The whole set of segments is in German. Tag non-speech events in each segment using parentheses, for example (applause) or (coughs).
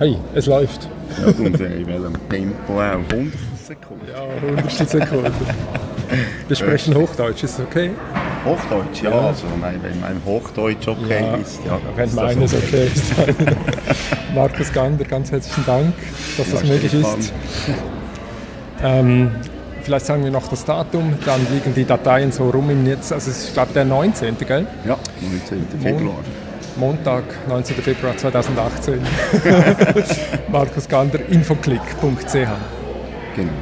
Hey, es läuft. Ja, und in welchem Tempo auch? 100 Sekunden? Ja, 100 Sekunden. Wir sprechen Hochdeutsch, ist das okay? Hochdeutsch, ja. Ja. Also, mein, wenn mein Hochdeutsch okay ist, ja. Wenn ist das meines okay ist. (laughs) Markus Gander, ganz herzlichen Dank, dass das Ja, möglich Stefan. ist. Ähm, vielleicht sagen wir noch das Datum, dann liegen die Dateien so rum im Netz. Also es ist, glaube der 19. Gell? Ja, 19. Februar. Montag, 19. Februar 2018. Markus Gander, infoclick.ch. Genau.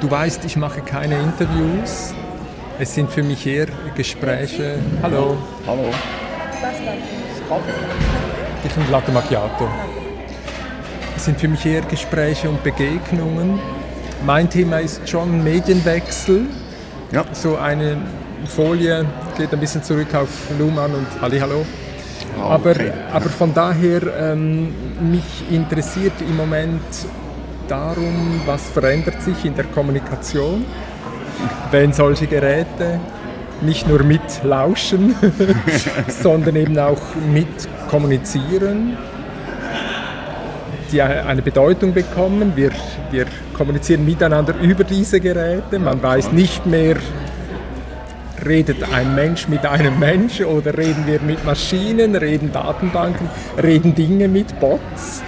Du weißt, ich mache keine Interviews. Es sind für mich eher Gespräche. Hallo, Hallo. ich bin Latte Macchiato. Es sind für mich eher Gespräche und Begegnungen. Mein Thema ist schon Medienwechsel. Ja. So eine Folie geht ein bisschen zurück auf Luhmann und Hallihallo. Ah, Aber, okay. aber von daher, ähm, mich interessiert im Moment darum, was verändert sich in der Kommunikation, wenn solche Geräte nicht nur mit lauschen, (laughs) sondern eben auch mit kommunizieren, die eine Bedeutung bekommen. Wir, wir kommunizieren miteinander über diese Geräte. Man weiß nicht mehr, redet ein Mensch mit einem Mensch oder reden wir mit Maschinen, reden Datenbanken, reden Dinge mit Bots.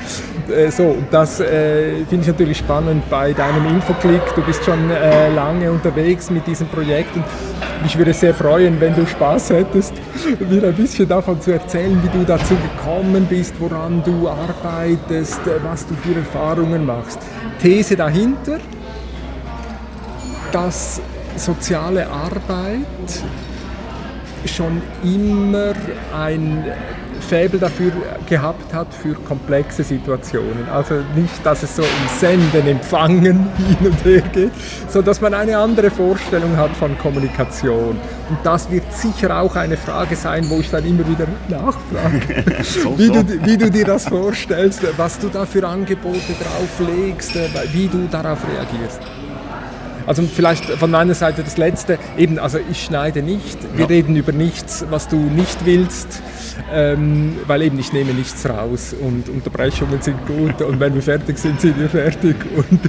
Äh, So, das äh, finde ich natürlich spannend bei deinem Infoclick. Du bist schon äh, lange unterwegs mit diesem Projekt und mich würde sehr freuen, wenn du Spaß hättest, (laughs) mir ein bisschen davon zu erzählen, wie du dazu gekommen bist, woran du arbeitest, was du für Erfahrungen machst. These dahinter, dass soziale Arbeit schon immer ein Faible dafür gehabt hat für komplexe Situationen. Also nicht, dass es so um Senden, Empfangen (laughs) hin und her geht, sondern dass man eine andere Vorstellung hat von Kommunikation. Und das wird sicher auch eine Frage sein, wo ich dann immer wieder nachfrage, (laughs) So, wie, so. du, wie du dir das vorstellst, was du da für Angebote drauflegst, wie du darauf reagierst. Also vielleicht von meiner Seite das Letzte, eben, also ich schneide nicht, wir Ja. reden über nichts, was du nicht willst, ähm, weil eben ich nehme nichts raus und Unterbrechungen sind gut und wenn wir fertig sind, sind wir fertig. Und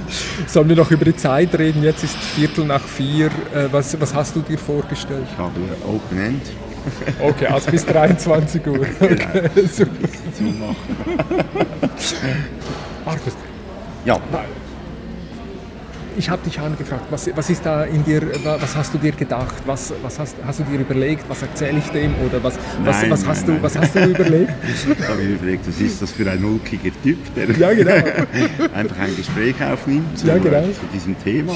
sollen wir noch über die Zeit reden? Jetzt ist Viertel nach vier. Äh, was, was hast du dir vorgestellt? Ich habe Open End Okay, also bis 23 Uhr. Okay, super. zu machen. Markus, Ja, ich habe dich angefragt, was, was ist da in dir, was hast du dir gedacht, was, was hast, hast du dir überlegt, was erzähle ich dem oder was, was, Nein, was, hast, nein, du, nein. was hast du überlegt? (laughs) ich habe mir überlegt, was ist das für ein ulkiger Typ, der Ja, genau. (laughs) einfach ein Gespräch aufnimmt zu, Ja, genau. zu diesem Thema.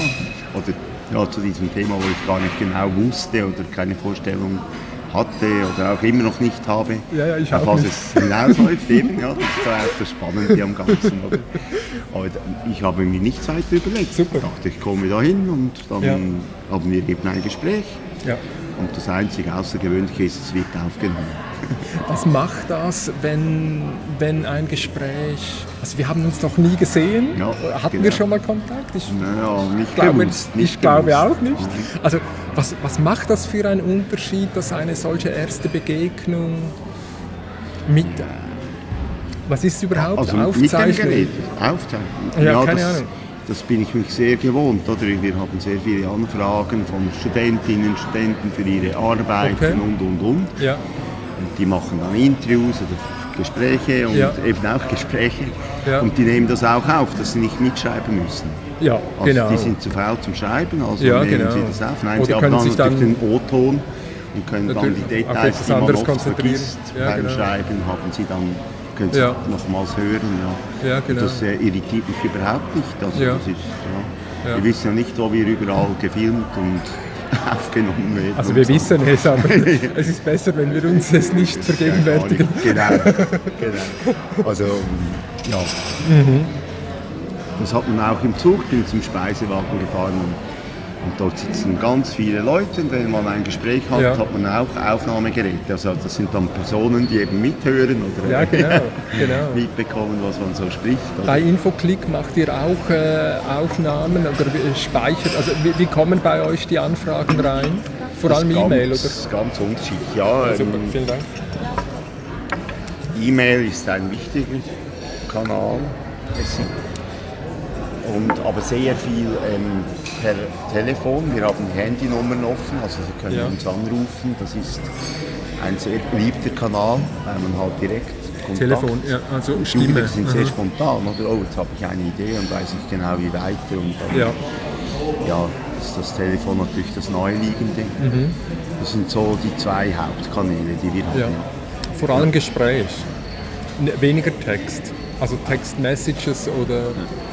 Oder ja, zu diesem Thema, wo ich gar nicht genau wusste oder keine Vorstellung hatte oder auch immer noch nicht habe, Ja, ja, ich auf was nicht. es hinausläuft. Eben, ja, das ist auch das Spannende am Ganzen. Oder? Aber ich habe mir nichts weiter überlegt. Super. Ich dachte, ich komme da hin und dann Ja. haben wir eben ein Gespräch. Ja. Und das einzige Außergewöhnliche ist, es wird aufgenommen. (laughs) Was macht das, wenn, wenn ein Gespräch, also wir haben uns noch nie gesehen, Ja, hatten genau. wir schon mal Kontakt? Ich Naja, nicht glaube, gewusst. Nicht ich glaube auch nicht. Also was, was macht das für einen Unterschied, dass eine solche erste Begegnung mit, was ist überhaupt Also mit dem Aufzeichnung? Gerät. Aufzeichnen. Ja, keine Ahnung. Das bin ich mich sehr gewohnt. Oder? Wir haben sehr viele Anfragen von Studentinnen und Studenten für ihre Arbeiten Okay. und, und, und. Ja, Und die machen dann Interviews oder Gespräche und Ja. eben auch Gespräche. Ja. Und die nehmen das auch auf, dass sie nicht mitschreiben müssen. ja Also genau. die sind zu faul zum Schreiben, also Ja, nehmen genau. sie das auf. Nein, Oder sie haben dann sich dann- den O-Ton und können dann die Details, die man oft vergisst Ja, beim genau. Schreiben, haben sie dann, können sie Ja. nochmals hören. Ja. Ja, genau. Das äh, irritiert mich überhaupt nicht. Also Ja. das ist, ja. Wir wissen ja nicht, wo wir überall gefilmt und (laughs) aufgenommen werden. Also wir so. wissen es, aber (laughs) es ist besser, wenn wir uns es nicht (laughs) vergegenwärtigen. Genau, genau. Also, ja. Mhm. Das hat man auch im Zug, bin zum Speisewagen gefahren und, und dort sitzen ganz viele Leute und wenn man ein Gespräch hat, Ja. hat man auch Aufnahmegeräte. Also das sind dann Personen, die eben mithören oder Ja, genau, (laughs) genau. mitbekommen, was man so spricht. Also, Bei Infoclick macht ihr auch äh, Aufnahmen oder wie- speichert, also wie, wie kommen bei euch die Anfragen rein? Vor das allem ist E-Mail, oder? ganz, ganz unterschiedlich. Ja, Super, ähm, vielen Dank. E-Mail ist ein wichtiger Kanal. Und, aber sehr viel ähm, per Telefon. Wir haben Handynummern offen, also Sie können Ja. uns anrufen. Das ist ein sehr beliebter Kanal, weil man halt direkt Kontakt Telefon, ja, also Die Stimme. Jugendlichen sind sehr Mhm. spontan, oder? Oh, jetzt habe ich eine Idee und weiß nicht genau wie weiter. Und dann, Ja, ja, ist das Telefon natürlich das Naheliegende. Mhm. Das sind so die zwei Hauptkanäle, die wir ja. haben. Vor allem Gespräch. Weniger Text. Also Text-Messages oder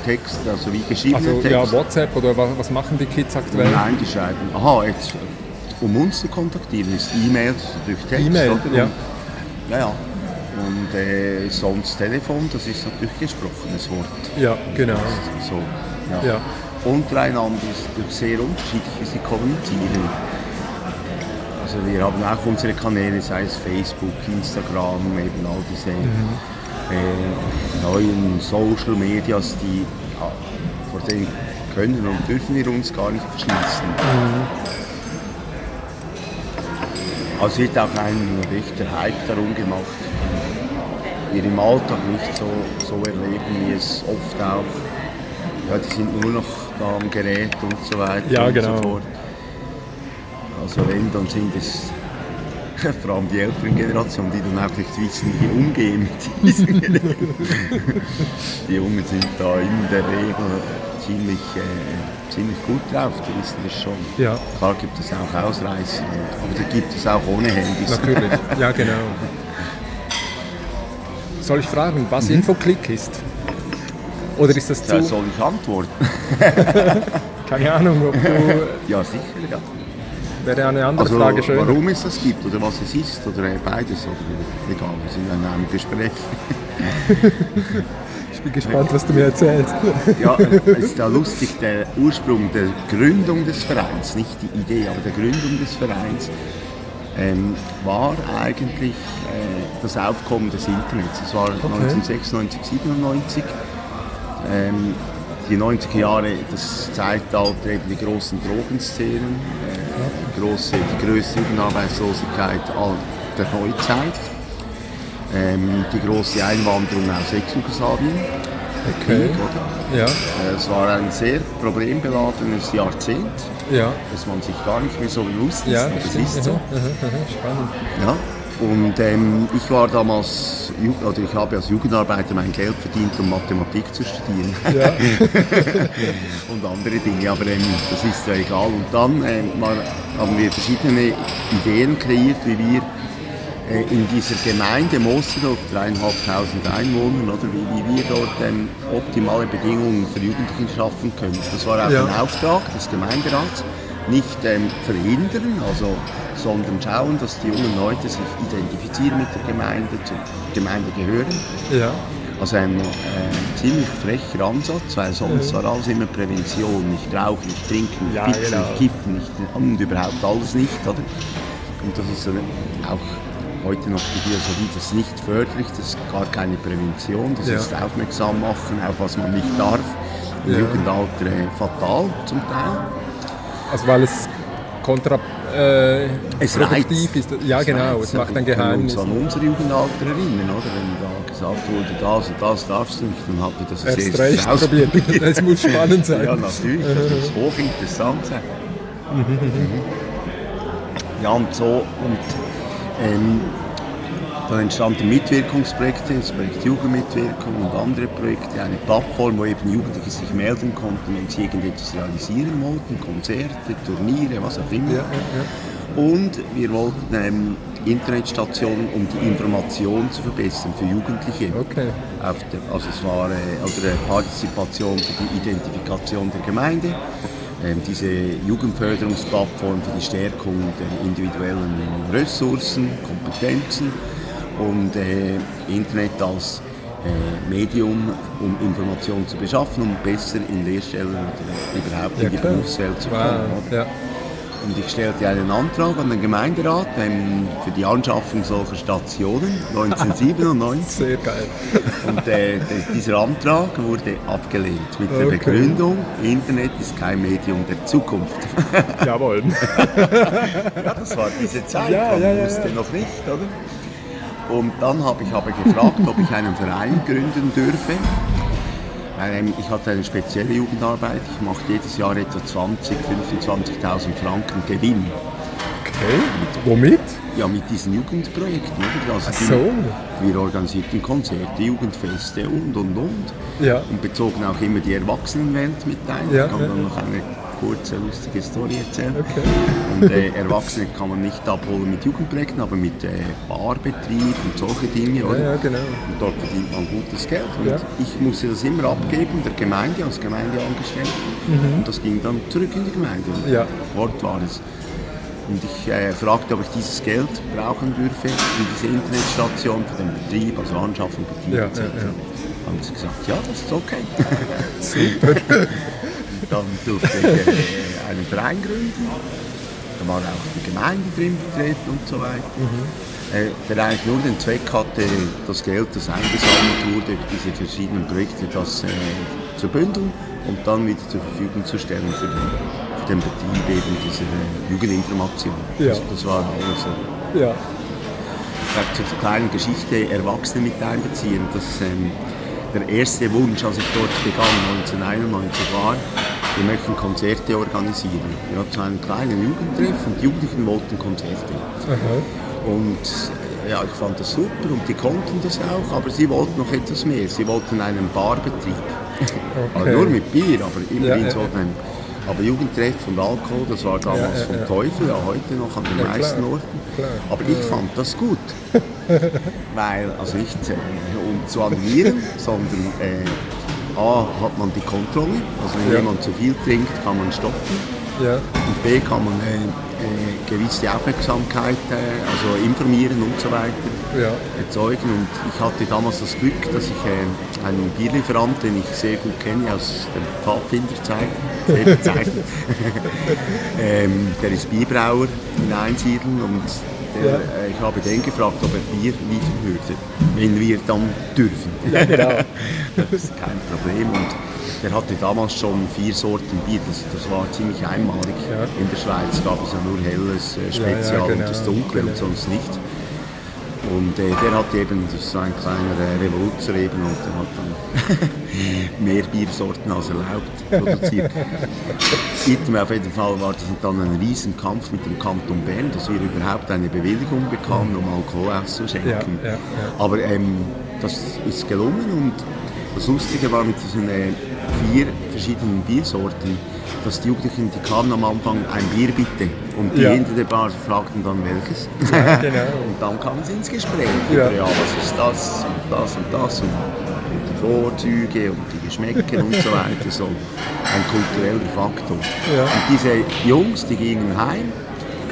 Text, also wie geschriebener also, Text. ja, WhatsApp oder was, was machen die Kids aktuell? Nein, die schreiben. Aha, jetzt, um uns zu kontaktieren, ist E-Mail durch Text. E-Mail, oder? ja. Und, ja, ja. Und äh, sonst Telefon, das ist natürlich gesprochenes Wort. Ja, genau. So, ja. Ja. Untereinander ist natürlich sehr unterschiedlich, wie sie kommunizieren. Also wir haben auch unsere Kanäle, sei es Facebook, Instagram, eben all diese äh, neuen Social Medias, die ja, vor denen können und dürfen wir uns gar nicht verschließen. Also es wird auch ein rechter Hype darum gemacht. Wir im Alltag nicht so, so erleben, wie es oft auch, ja, die sind nur noch da am Gerät und so weiter Ja, und genau. so fort. Also wenn, dann sind es (laughs) vor allem die älteren Generationen, die dann auch nicht wissen, wie umgehen mit diesen Geräten. (laughs) die Jungen sind da in der Regel ziemlich, äh, ziemlich gut drauf, die wissen das schon. Ja, Klar gibt es auch Ausreißer, aber da gibt es auch ohne Handys. natürlich. (laughs) Ja, genau. Soll ich fragen, was Infoclick ist? Oder ist das Da zu... soll ich antworten? Keine Ahnung, ob du... Ja, sicher, ja. Wäre eine andere Also, Frage schöner. warum es das gibt oder was es ist oder beides, oder egal, wir sind in einem Gespräch. (laughs) Ich bin gespannt, was du mir erzählst. (laughs) Ja, es ist ja lustig, der Ursprung der Gründung des Vereins, nicht die Idee, aber der Gründung des Vereins, ähm, war eigentlich äh, das Aufkommen des Internets. Das war 1996, 97. Ähm, die 90er Jahre, das Zeitalter eben die großen Drogenszenen, äh, die, große, die größte Jugendarbeitslosigkeit der Neuzeit, ähm, die große Einwanderung aus Ex-Jugoslawien, der Krieg, oder? Ja, Äh, Es war ein sehr problembeladenes Jahrzehnt, ja, das man sich gar nicht mehr so bewusst ist. ja. aber es ist so. Mhm, mhm, Spannend. Ja. Und ähm, ich war damals, oder ich habe als Jugendarbeiter mein Geld verdient, um Mathematik zu studieren Ja, (laughs) und andere Dinge, aber ähm, das ist ja egal. Und dann ähm, war, haben wir verschiedene Ideen kreiert, wie wir äh, in dieser Gemeinde Mosendorf, dreieinhalbtausend Einwohner, oder wie, wie wir dort ähm, optimale Bedingungen für Jugendliche schaffen können. Das war auch Ja. ein Auftrag des Gemeinderats. Nicht ähm, verhindern, also, sondern schauen, dass die jungen Leute sich identifizieren mit der Gemeinde, zur Gemeinde gehören. ja, Also ein äh, ziemlich frecher Ansatz, weil sonst war alles immer Prävention, nicht rauchen, nicht trinken, nicht Ja, pitzen, genau. nicht kiffen, nicht, und überhaupt alles nicht, oder? Und das ist äh, auch heute noch die Philosophie, das ist nicht förderlich, das ist gar keine Prävention, das Ja. ist aufmerksam machen, auf was man nicht darf. Im. Jugendalter äh, fatal zum Teil. Also weil es kontra... Äh, Es reizt. ist. Ja, genau, es reizt. macht ein Wir Geheimnis. uns an unser Jugendalter erinnern, oder? Wenn da gesagt wurde, das und das darfst du nicht, dann habt ihr das Erst recht probiert. Es (laughs) muss spannend sein. Ja, natürlich, das muss hochinteressant sein. Ja, und so, und ähm, dann entstanden Mitwirkungsprojekte, das Projekt Jugendmitwirkung und andere Projekte, eine Plattform, wo eben Jugendliche sich melden konnten, wenn sie irgendetwas realisieren wollten, Konzerte, Turniere, was auch immer. Ja, ja, Und wir wollten ähm, Internetstationen, um die Information zu verbessern für Jugendliche. Okay. Der, also es war äh, also eine Partizipation für die Identifikation der Gemeinde, ähm, diese Jugendförderungsplattform für die Stärkung der individuellen Ressourcen, Kompetenzen und äh, Internet als äh, Medium, um Informationen zu beschaffen, um besser in Lehrstellen oder überhaupt Ja, in die klar. Berufswelt zu kommen. Wow. Ja. Und ich stellte einen Antrag an den Gemeinderat ähm, für die Anschaffung solcher Stationen 1997. (laughs) Sehr geil. Und äh, der- dieser Antrag wurde abgelehnt mit der Okay. Begründung, Internet ist kein Medium der Zukunft. Jawohl. (laughs) ja, das war diese Zeit, Ja, man ja, wusste ja. noch nicht, oder? Und dann habe ich aber gefragt, ob ich einen Verein gründen dürfe. Ähm, ich hatte eine spezielle Jugendarbeit. Ich mache jedes Jahr etwa 20, 25.000 Franken Gewinn. Okay, womit? Ja, mit diesen Jugendprojekten. Oder? Also Ach so. die, wir organisierten Konzerte, Jugendfeste und, und, und. Ja. Und bezogen auch immer die Erwachsenenwelt mit ein. Ja, ich kann ja, dann ja. noch eine kurze, lustige Story erzählen. Okay. Und äh, Erwachsene kann man nicht abholen mit Jugendprojekten, aber mit äh, Barbetrieb und solche Dinge. Ja, Oder? ja, genau. Und dort verdient man gutes Geld. Und Ja. ich musste das immer abgeben der Gemeinde als Gemeindeangestellter. Und das ging dann zurück in die Gemeinde. Und Mhm. Ja. Dort war es. Und ich äh, fragte, ob ich dieses Geld brauchen dürfe für diese Internetstation, für den Betrieb, also Anschaffung, Betrieb Ja, etc. ja, ja. Haben sie gesagt, ja, das ist okay. (laughs) Super. (laughs) Dann durfte ich äh, einen Verein gründen. Da war auch die Gemeinde drin vertreten und so weiter. Äh, der eigentlich nur den Zweck hatte, das Geld, das eingesammelt wurde, für diese verschiedenen Projekte, das äh, zu bündeln und dann wieder zur Verfügung zu stellen für den, den Betrieb eben dieser äh, Jugendinformation. Ja. Das, das war alles so. Ja. Vielleicht zur kleinen Geschichte Erwachsene mit einbeziehen. Das, ähm, der erste Wunsch, als ich dort begann, 1991, war, wir möchten Konzerte organisieren. Wir hatten so einen kleinen Jugendtreff und die Jugendlichen wollten Konzerte. Aha. Und ja, ich fand das super und die konnten das auch, aber sie wollten noch etwas mehr. Sie wollten einen Barbetrieb. (laughs) Also nur mit Bier, aber immerhin Ja, so ein aber Jugendtreff und Alkohol, das war damals Ja, vom. Teufel, ja heute noch an den meisten klar, Orten. klar. Aber ich fand das gut. (laughs) Weil, also nicht äh, um zu annullieren, sondern äh, A, hat man die Kontrolle, also wenn jemand zu viel trinkt, kann man stoppen. Ja. Und B, kann man äh, äh, gewisse Aufmerksamkeit, also informieren und so weiter Ja. erzeugen. Und ich hatte damals das Glück, dass ich äh, einen Bierlieferant, den ich sehr gut kenne aus der Pfadfinderzeit, (laughs) ähm, der ist Bierbrauer in Einsiedeln und der, Ja. ich habe den gefragt, ob er Bier liefern würde, wenn wir dann dürfen. Ja, genau. (laughs) das ist kein Problem. Und der hatte damals schon vier Sorten Bier, das, das war ziemlich einmalig. Ja. In der Schweiz gab es ja nur helles, äh, Ja, ja, Spezial genau, und das Dunkle genau. und sonst nicht. Und äh, der hat eben, das ist so ein kleiner äh, Revoluzer eben, und der hat dann (laughs) mehr Biersorten als erlaubt produziert. (laughs) Item auf jeden Fall war das dann ein Riesenkampf mit dem Kanton Bern, dass wir überhaupt eine Bewilligung bekamen, um Alkohol auszuschenken. Ja, ja, ja. Aber ähm, das ist gelungen und das Lustige war mit diesen äh, vier verschiedenen Biersorten, dass die Jugendlichen, die kamen am Anfang ein Bier bitte und die Ja. hinter der Bar fragten dann welches. (laughs) Ja, genau. (laughs) Und dann kamen sie ins Gespräch. Ja. Ja, was ist das und das und das und die Vorzüge und die Geschmäcker und so weiter. So ein kultureller Faktor. Ja. Und diese Jungs, die gingen heim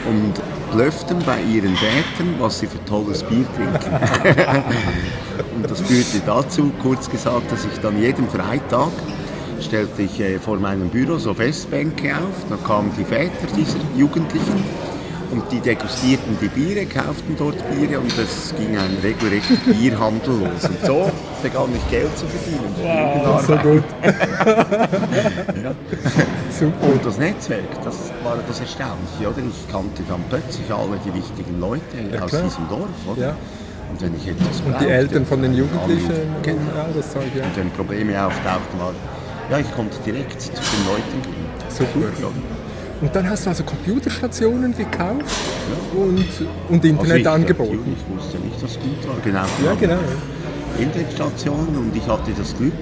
und blöfften bei ihren Vätern, was sie für tolles Bier trinken. (laughs) und das führte dazu, kurz gesagt, dass ich dann jeden Freitag stellte ich äh, vor meinem Büro so Festbänke auf, da kamen die Väter dieser Jugendlichen und die degustierten die Biere, kauften dort Biere und es ging ein regelrechter (laughs) Bierhandel los. Und so begann ich Geld zu verdienen. Wow, so gut. (laughs) Ja. Super. Und das Netzwerk, das war das Erstaunliche, oder? Ich kannte dann plötzlich alle die wichtigen Leute Ja, aus diesem Dorf, oder? Ja. Und wenn ich etwas Und die brauchte, Eltern von den Jugendlichen, anrufen. Genau. ja, das Zeug, ja. Und wenn Probleme auftauchten, war, ja, ich konnte direkt zu den Leuten gehen. Super. oder? Und dann hast du also Computerstationen gekauft und, und Also Internet ich, angeboten. Ich wusste nicht, was gut war. Genau. Ja, genau. Internetstationen und ich hatte das Glück,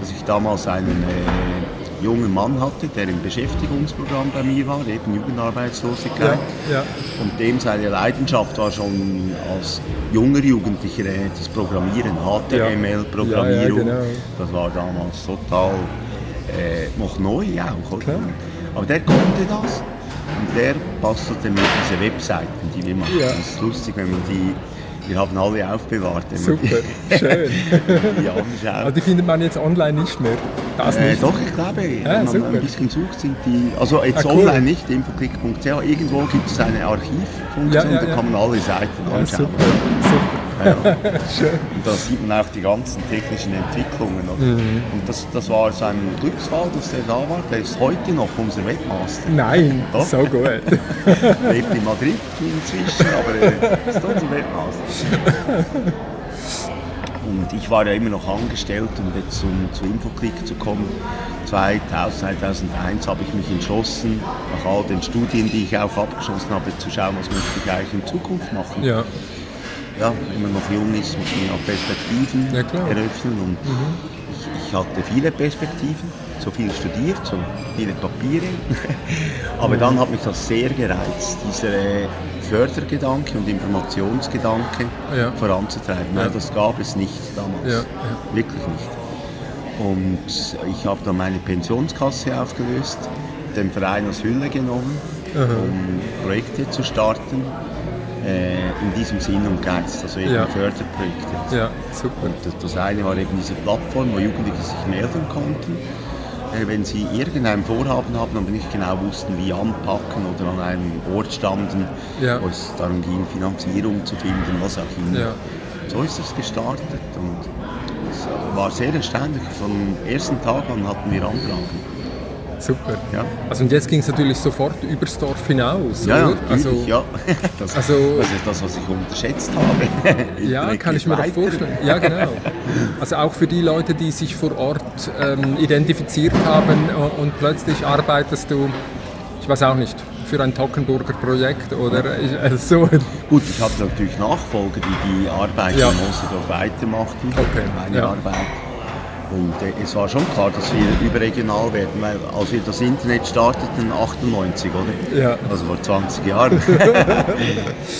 dass ich damals einen äh, jungen Mann hatte, der im Beschäftigungsprogramm bei mir war, eben Jugendarbeitslosigkeit. Ja, ja. Und dem seine Leidenschaft war schon als junger Jugendlicher das Programmieren, HTML-Programmierung. Ja, genau. Das war damals total äh, noch neu auch. Oder? Aber der konnte das und der bastelte mir diese Webseiten, die wir machen. Das ist lustig, wenn man die, wir haben alle aufbewahrt. Super, schön. (laughs) Die, die Aber anschaut. die findet man jetzt online nicht mehr. Das Äh, nicht. doch, ich glaube, Ah, wenn man ein bisschen sucht, sind die, also jetzt Ah, cool. online nicht, infoclick.ch, irgendwo gibt es eine Archivfunktion, Ja, ja, da ja. kann man alle Seiten anschauen. super, super. Ja, da sieht man auch die ganzen technischen Entwicklungen. Mhm. Und das, das war so ein Glücksfall, dass der da war. Der ist heute noch unser Webmaster. Nein, Doch. so gut. (laughs) Lebt in Madrid inzwischen, aber er ist unser Webmaster. Und ich war ja immer noch angestellt, um jetzt zum, zu Infoclick zu kommen. 2000, 2001 habe ich mich entschlossen, nach all den Studien, die ich auch abgeschlossen habe, zu schauen, was möchte ich eigentlich in Zukunft machen. Ja. Ja, wenn man noch jung ist, muss man auch Perspektiven ja, eröffnen. Und mhm. ich, ich hatte viele Perspektiven, so viel studiert, so viele Papiere. (laughs) Aber mhm. dann hat mich das sehr gereizt, dieser Fördergedanke und Informationsgedanke ja. voranzutreiben. Ja. Das gab es nicht damals. Ja. Wirklich nicht. Und ich habe dann meine Pensionskasse aufgelöst, den Verein als Hülle genommen, Aha. um Projekte zu starten. Äh, in diesem Sinn und Geist, also eben ja. Förderprojekte. Ja, super. Und das, das eine war eben diese Plattform, wo Jugendliche sich melden konnten äh, wenn sie irgendein Vorhaben haben, aber nicht genau wussten, wie anpacken oder an einem Ort standen, ja. wo es darum ging, Finanzierung zu finden, was auch immer. Ja. So ist es gestartet und es war sehr erstaunlich. Vom ersten Tag an hatten wir Anfragen. Super. Ja. Also und jetzt ging es natürlich sofort übers Dorf hinaus, ja, oder? Also, ja. (laughs) Das, also, das ist das, was ich unterschätzt habe. (laughs) ja, kann ich mir weiter. vorstellen. Ja, genau. Also auch für die Leute, die sich vor Ort ähm, identifiziert haben und plötzlich arbeitest du, ich weiß auch nicht, für ein Tockenburger Projekt oder äh, so. Gut, ich hatte natürlich Nachfolger, die die Arbeit ja. in Mosendorf weitermachten. Okay. Meine ja. Arbeit. Und äh, es war schon klar, dass wir überregional werden, weil als wir das Internet starteten, 98, oder? Ja. Also vor 20 Jahren. (laughs) (laughs)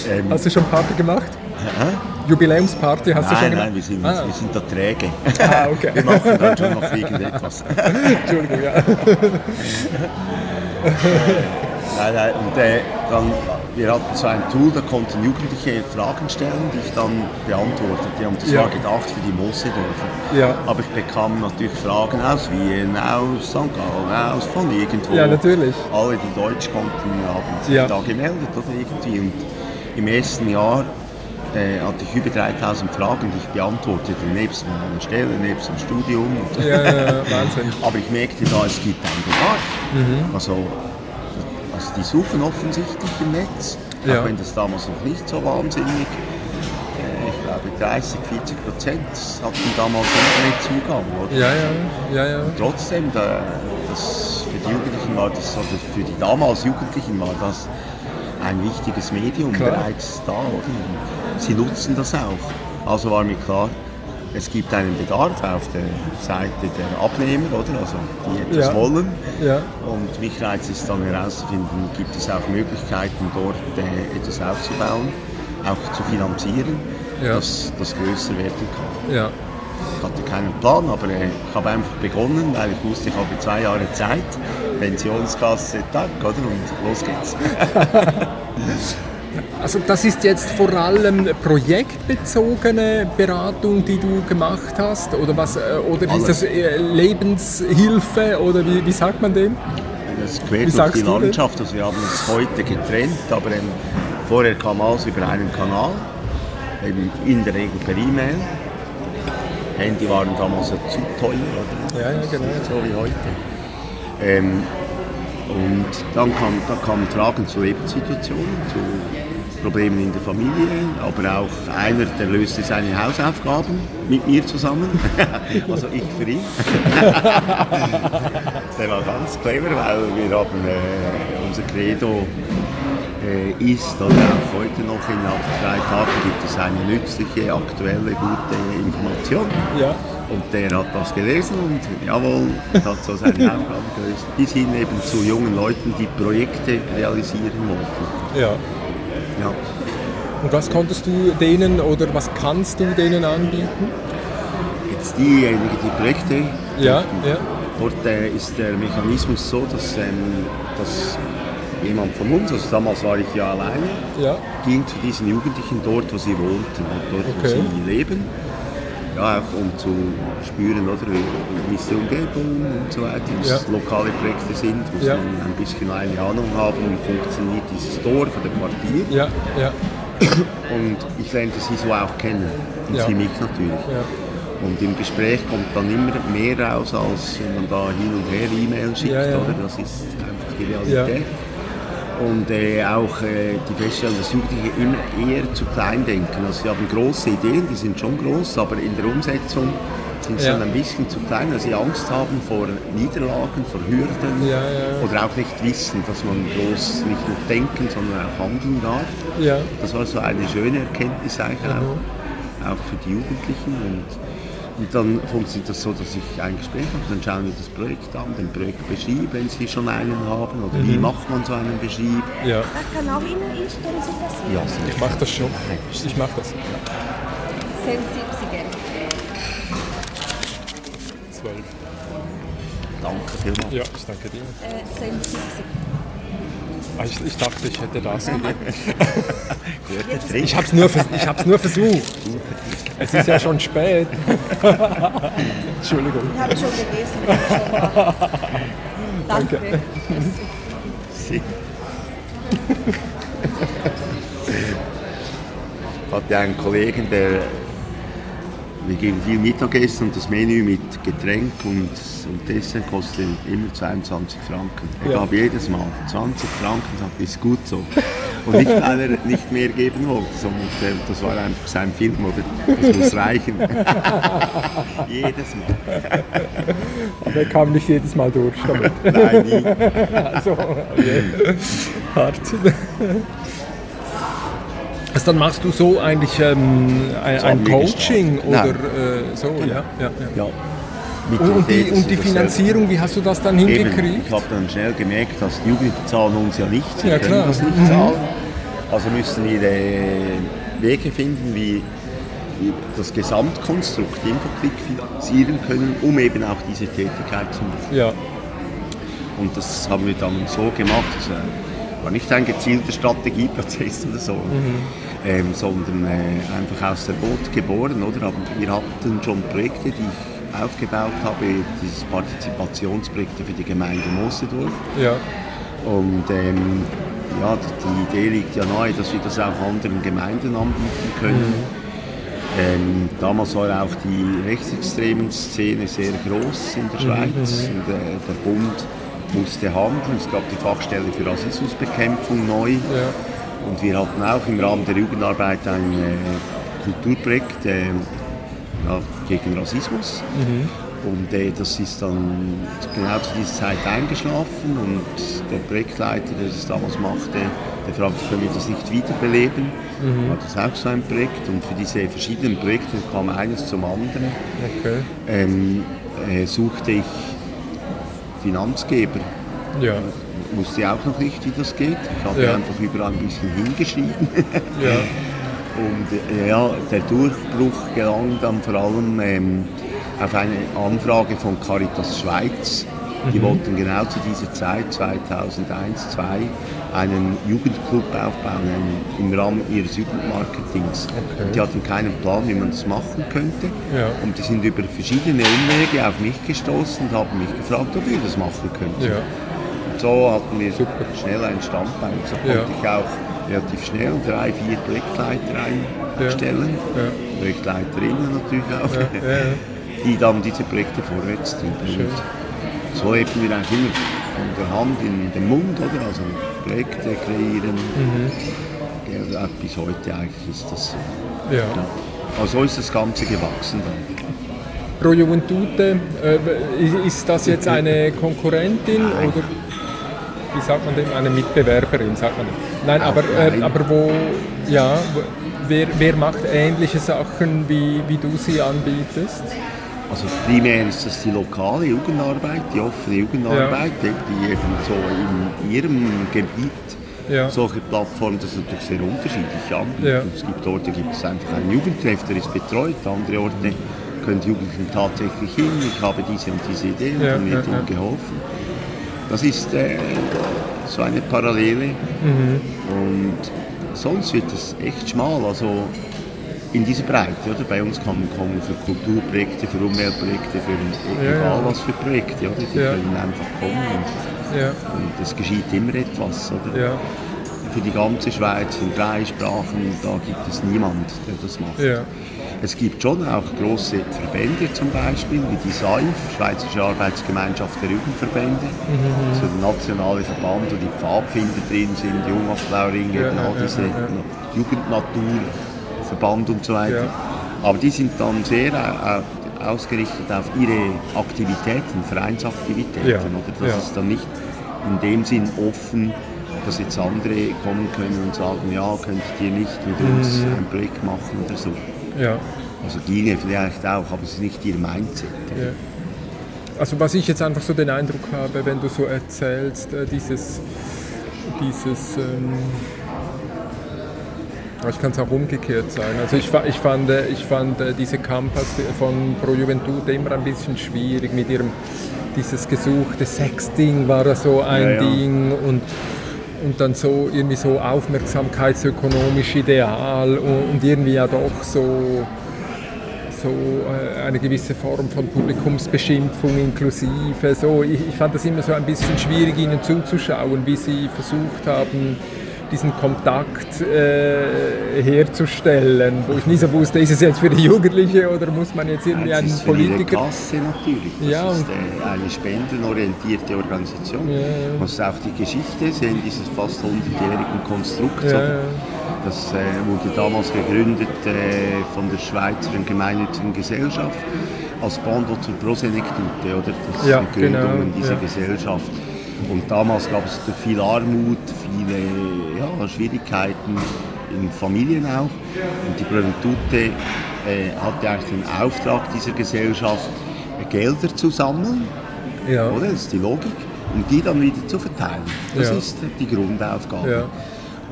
ähm, hast du schon Party gemacht? Hä? Jubiläumsparty hast nein, du schon gemacht? Nein, wir sind, ah. wir sind da träge. Ah, okay. wir machen dann schon noch irgendetwas. (laughs) Entschuldigung, ja. nein, nein, und äh, dann wir hatten so ein Tool, da konnten Jugendliche Fragen stellen, die ich dann beantwortete. Und das ja. war gedacht für die Mossedorfer. Ja. Aber ich bekam natürlich Fragen aus Wien, aus St. Gallen, aus von irgendwo. Ja, natürlich. Alle, die Deutsch konnten, haben sich ja. da gemeldet oder irgendwie. Und im ersten Jahr äh, hatte ich über 3000 Fragen, die ich beantwortete, nebst meiner Stelle, nebst dem Studium. Ja, ja, Wahnsinn. (laughs) Aber ich merkte da, es gibt einen Bedarf. Mhm. Also also die suchen offensichtlich im Netz, ja. auch wenn das damals noch nicht so wahnsinnig, äh, ich glaube 30, 40 Prozent hatten damals Internetzugang, oder? Ja, ja, ja, ja. Und trotzdem, da, das, für die Jugendlichen war das, oder für die damals Jugendlichen war das ein wichtiges Medium klar. bereits da, oder? sie nutzen das auch. Also war mir klar, es gibt einen Bedarf auf der Seite der Abnehmer, oder? Also die etwas ja. wollen. Ja. Und mich reizt es dann herauszufinden, gibt es auch Möglichkeiten dort äh, etwas aufzubauen, auch zu finanzieren, ja. dass das größer werden kann. Ja. Ich hatte keinen Plan, aber äh, ich habe einfach begonnen, weil ich wusste, ich habe zwei Jahre Zeit, Pensionskasse, Tag, oder? Und los geht's. (laughs) Also das ist jetzt vor allem projektbezogene Beratung, die du gemacht hast, oder was? Äh, oder ist das äh, Lebenshilfe oder wie, wie sagt man dem? Das quer durch die Landschaft. Also wir haben uns heute getrennt, aber ähm, vorher kam alles über einen Kanal, eben in der Regel per E-Mail. Handy waren damals ja zu teuer, oder? Ja, ja, genau. So wie heute. Ähm, und dann, kam, dann kamen Fragen zur Lebenssituation, zu Problemen in der Familie, aber auch einer, der löste seine Hausaufgaben mit mir zusammen, (laughs) also ich für ihn. (laughs) der war ganz clever, weil wir haben äh, unser Credo äh, ist oder auch heute noch innerhalb drei Tagen gibt es eine nützliche, aktuelle, gute Information. Ja. Und der hat das gelesen und jawohl, hat so seine (laughs) Aufgaben gelöst. Bis hin eben zu jungen Leuten, die Projekte realisieren wollten. Ja. Ja. Und was konntest du denen oder was kannst du denen anbieten? Jetzt diejenigen, die Projekte ja, ja. Dort äh, ist der Mechanismus so, dass, ähm, dass jemand von uns, also damals war ich ja alleine, ja. ging zu diesen Jugendlichen dort, wo sie wohnten dort, okay. wo sie leben. Ja, um zu spüren, oder, wie ist die Umgebung und so weiter, was ja. lokale Projekte sind, muss ja. man ein bisschen eine Ahnung haben, wie funktioniert dieses Dorf oder Quartier. Ja, ja. Und ich lernte sie so auch kennen. Und Ja. sie mich natürlich. Ja. Und im Gespräch kommt dann immer mehr raus, als wenn man da hin und her E-Mail schickt. Oder? Das ist einfach die Realität. Und äh, auch äh, die Feststellung, dass Jugendliche immer eher zu klein denken. Also sie haben große Ideen, die sind schon groß, aber in der Umsetzung sind sie Ja. dann ein bisschen zu klein, weil sie Angst haben vor Niederlagen, vor Hürden Ja, ja. oder auch nicht wissen, dass man groß nicht nur denken, sondern auch handeln darf. Das war so eine schöne Erkenntnis eigentlich Mhm. auch, auch für die Jugendlichen. Und, und dann funktioniert das so, dass ich ein Gespräch habe, dann schauen wir das Projekt an, den Projektbeschrieb, wenn sie schon einen haben, oder Mhm. wie macht man so einen Beschrieb. ja. Wer kann auch Ihnen einstellen, Sie das? Ja, Ich mache das schon. Ich mache das. Sie, Sie gerne. Zwölf. danke vielmals. Ja, ich danke dir. Äh, Sie, Sie. Ah, Ich, ich dachte, ich hätte das (laughs) gegeben. (laughs) Ich habe es nur, vers- ich hab's nur versucht. Es ist ja schon spät. (laughs) Entschuldigung. Ich habe schon gelesen. ich mal. Danke. Sie. hatte einen Kollegen, der wir gehen viel Mittagessen und das Menü mit Getränk und, und Dessert kostet immer 22 Franken. Er Ja. gab jedes Mal 20 Franken und sagte, ist gut so. Und nicht, weil er nicht mehr geben wollte, sondern das war einfach sein Film, oder? Das muss reichen. (laughs) jedes Mal. Aber er kam nicht jedes Mal durch damit. Nein, nie. (laughs) Also, okay. Hart. Also dann machst du so eigentlich ähm, ein, ein wir Coaching oder äh, so, ja. ja, ja. Ja. Mit Und, die, und die wir Finanzierung, wie hast du das dann Eben, hingekriegt? ich habe dann schnell gemerkt, dass die Jugendlichen zahlen uns ja nichts, sie Ja, können klar. das nicht Mhm. zahlen. Also müssen wir äh, Wege finden, wie wie das Gesamtkonstrukt Infoclick finanzieren können, um eben auch diese Tätigkeit zu machen. Ja, Und das haben wir dann so gemacht. Das war nicht ein gezielter Strategieprozess oder so, ähm, sondern äh, einfach aus der Not geboren. Oder? Aber wir hatten schon Projekte, die ich aufgebaut habe, dieses Partizipationsprojekte für die Gemeinde Mosendorf. ja, Und ähm, ja, die Idee liegt ja nahe, dass wir das auch anderen Gemeinden anbieten können. Ähm, damals war auch die rechtsextremen Szene sehr groß in der Schweiz. Und, äh, der Bund musste handeln. Es gab die Fachstelle für Rassismusbekämpfung neu. ja. Und wir hatten auch im Rahmen der Jugendarbeit ein äh, Kulturprojekt äh, ja, gegen Rassismus. Und äh, das ist dann genau zu dieser Zeit eingeschlafen und der Projektleiter, der das damals machte, der fragte, können wir das nicht wiederbeleben? War das auch so ein Projekt und für diese verschiedenen Projekte kam eines zum anderen. Okay. Ähm, äh, suchte ich Finanzgeber. Ja, Wusste auch noch nicht, wie das geht. Ich habe Ja. einfach überall ein bisschen hingeschrieben. (laughs) ja, Und äh, ja, der Durchbruch gelang dann vor allem ähm, auf eine Anfrage von Caritas Schweiz. Die wollten genau zu dieser Zeit, 2001, 2002, einen Jugendclub aufbauen einen, im Rahmen ihres Jugendmarketings. Okay. Die hatten keinen Plan, wie man das machen könnte. Ja. Und die sind über verschiedene Umwege auf mich gestoßen und haben mich gefragt, ob wir das machen könnten. ja. Und so hatten wir Super. schnell ein Standbein. So Ja. konnte ich auch relativ schnell drei, vier Projektleiter einstellen. Ja. Projektleiterinnen natürlich auch, Ja, ja, ja. (laughs) die dann diese Projekte vorwärts trieben. So leben wir eigentlich immer von der Hand in den Mund, oder? Also Projekte kreieren. Mhm. Ja, bis heute eigentlich ist das so. ja. Ja. Also so ist das Ganze gewachsen dann. Pro Juventute, äh, ist das jetzt eine Konkurrentin Nein. oder wie sagt man dem? Eine Mitbewerberin, sagt man. Nein, aber, äh, aber wo, ja, wo- wer, wer macht ähnliche Sachen, wie, wie du sie anbietest? Also primär ist das die lokale Jugendarbeit, die offene Jugendarbeit, die eben so in ihrem Gebiet Ja. solche Plattformen, das ist natürlich sehr unterschiedlich anbieten. Ja. Es gibt Orte, gibt es einfach einen Jugendtreff, der ist betreut, andere Orte können die Jugendlichen tatsächlich hin, ich habe diese und diese Idee und Ja, dann wird ja, ihnen ja. geholfen. Das ist äh, so eine Parallele Mhm. und sonst wird es echt schmal, also in dieser Breite, oder? Bei uns kann man kommen für Kulturprojekte, für Umweltprojekte, für Ja, egal was für Projekte, oder? Die Ja. können einfach kommen und, Ja, und es geschieht immer etwas, oder? ja, für die ganze Schweiz in drei Sprachen, da gibt es niemand, der das macht. Es gibt schon auch große Verbände zum Beispiel, wie die SAIF, Schweizerische Arbeitsgemeinschaft der Jugendverbände, mhm. also der nationale Verband, wo die Pfadfinder drin sind, die Jungaufbauringe, ja, all diese ja, ja. Jugendnaturverband und so weiter. Aber die sind dann sehr äh, ausgerichtet auf ihre Aktivitäten, Vereinsaktivitäten. Oder? Das ist dann nicht in dem Sinn offen, dass jetzt andere kommen können und sagen, ja, könntet ihr nicht mit uns Mhm. ein Projekt machen oder so. Ja. Also ginge vielleicht auch, aber es ist nicht ihr Mindset. Ja. Also was ich jetzt einfach so den Eindruck habe, wenn du so erzählst, äh, dieses, dieses ähm, ich kann es auch umgekehrt sein. Also ich, ich fand, äh, ich fand äh, diese Campus von Pro Juventud immer ein bisschen schwierig mit ihrem, dieses gesuchte Sexding war ja so ein Ja, ja. Ding und und dann so irgendwie so aufmerksamkeitsökonomisch Ideal und, und irgendwie ja doch so so äh, eine gewisse Form von Publikumsbeschimpfung inklusive. So, ich, ich fand das immer so ein bisschen schwierig, ihnen zuzuschauen, wie sie versucht haben, diesen Kontakt äh, herzustellen, wo ich nie so wusste, ist es jetzt für die Jugendliche oder muss man jetzt irgendwie Es einen ist Politiker... Kasse natürlich. Das Ja, ist äh, eine spendenorientierte Organisation. Ja, ja. Man muss auch die Geschichte sehen, dieses fast 100-jährigen Konstrukts. Ja, ja. Das äh, wurde damals gegründet äh, von der Schweizer Gemeinnützigen Gesellschaft als Pendant zur Prosenektute, oder? Das Ja, sind die Gründungen genau, dieser ja. Gesellschaft. Und damals gab es viel Armut, viele ja, Schwierigkeiten in Familien auch. Und die Proventute äh, hatte eigentlich den Auftrag dieser Gesellschaft, äh, Gelder zu sammeln, Ja. oder? Das ist die Logik, und die dann wieder zu verteilen. Das Ja. ist die Grundaufgabe.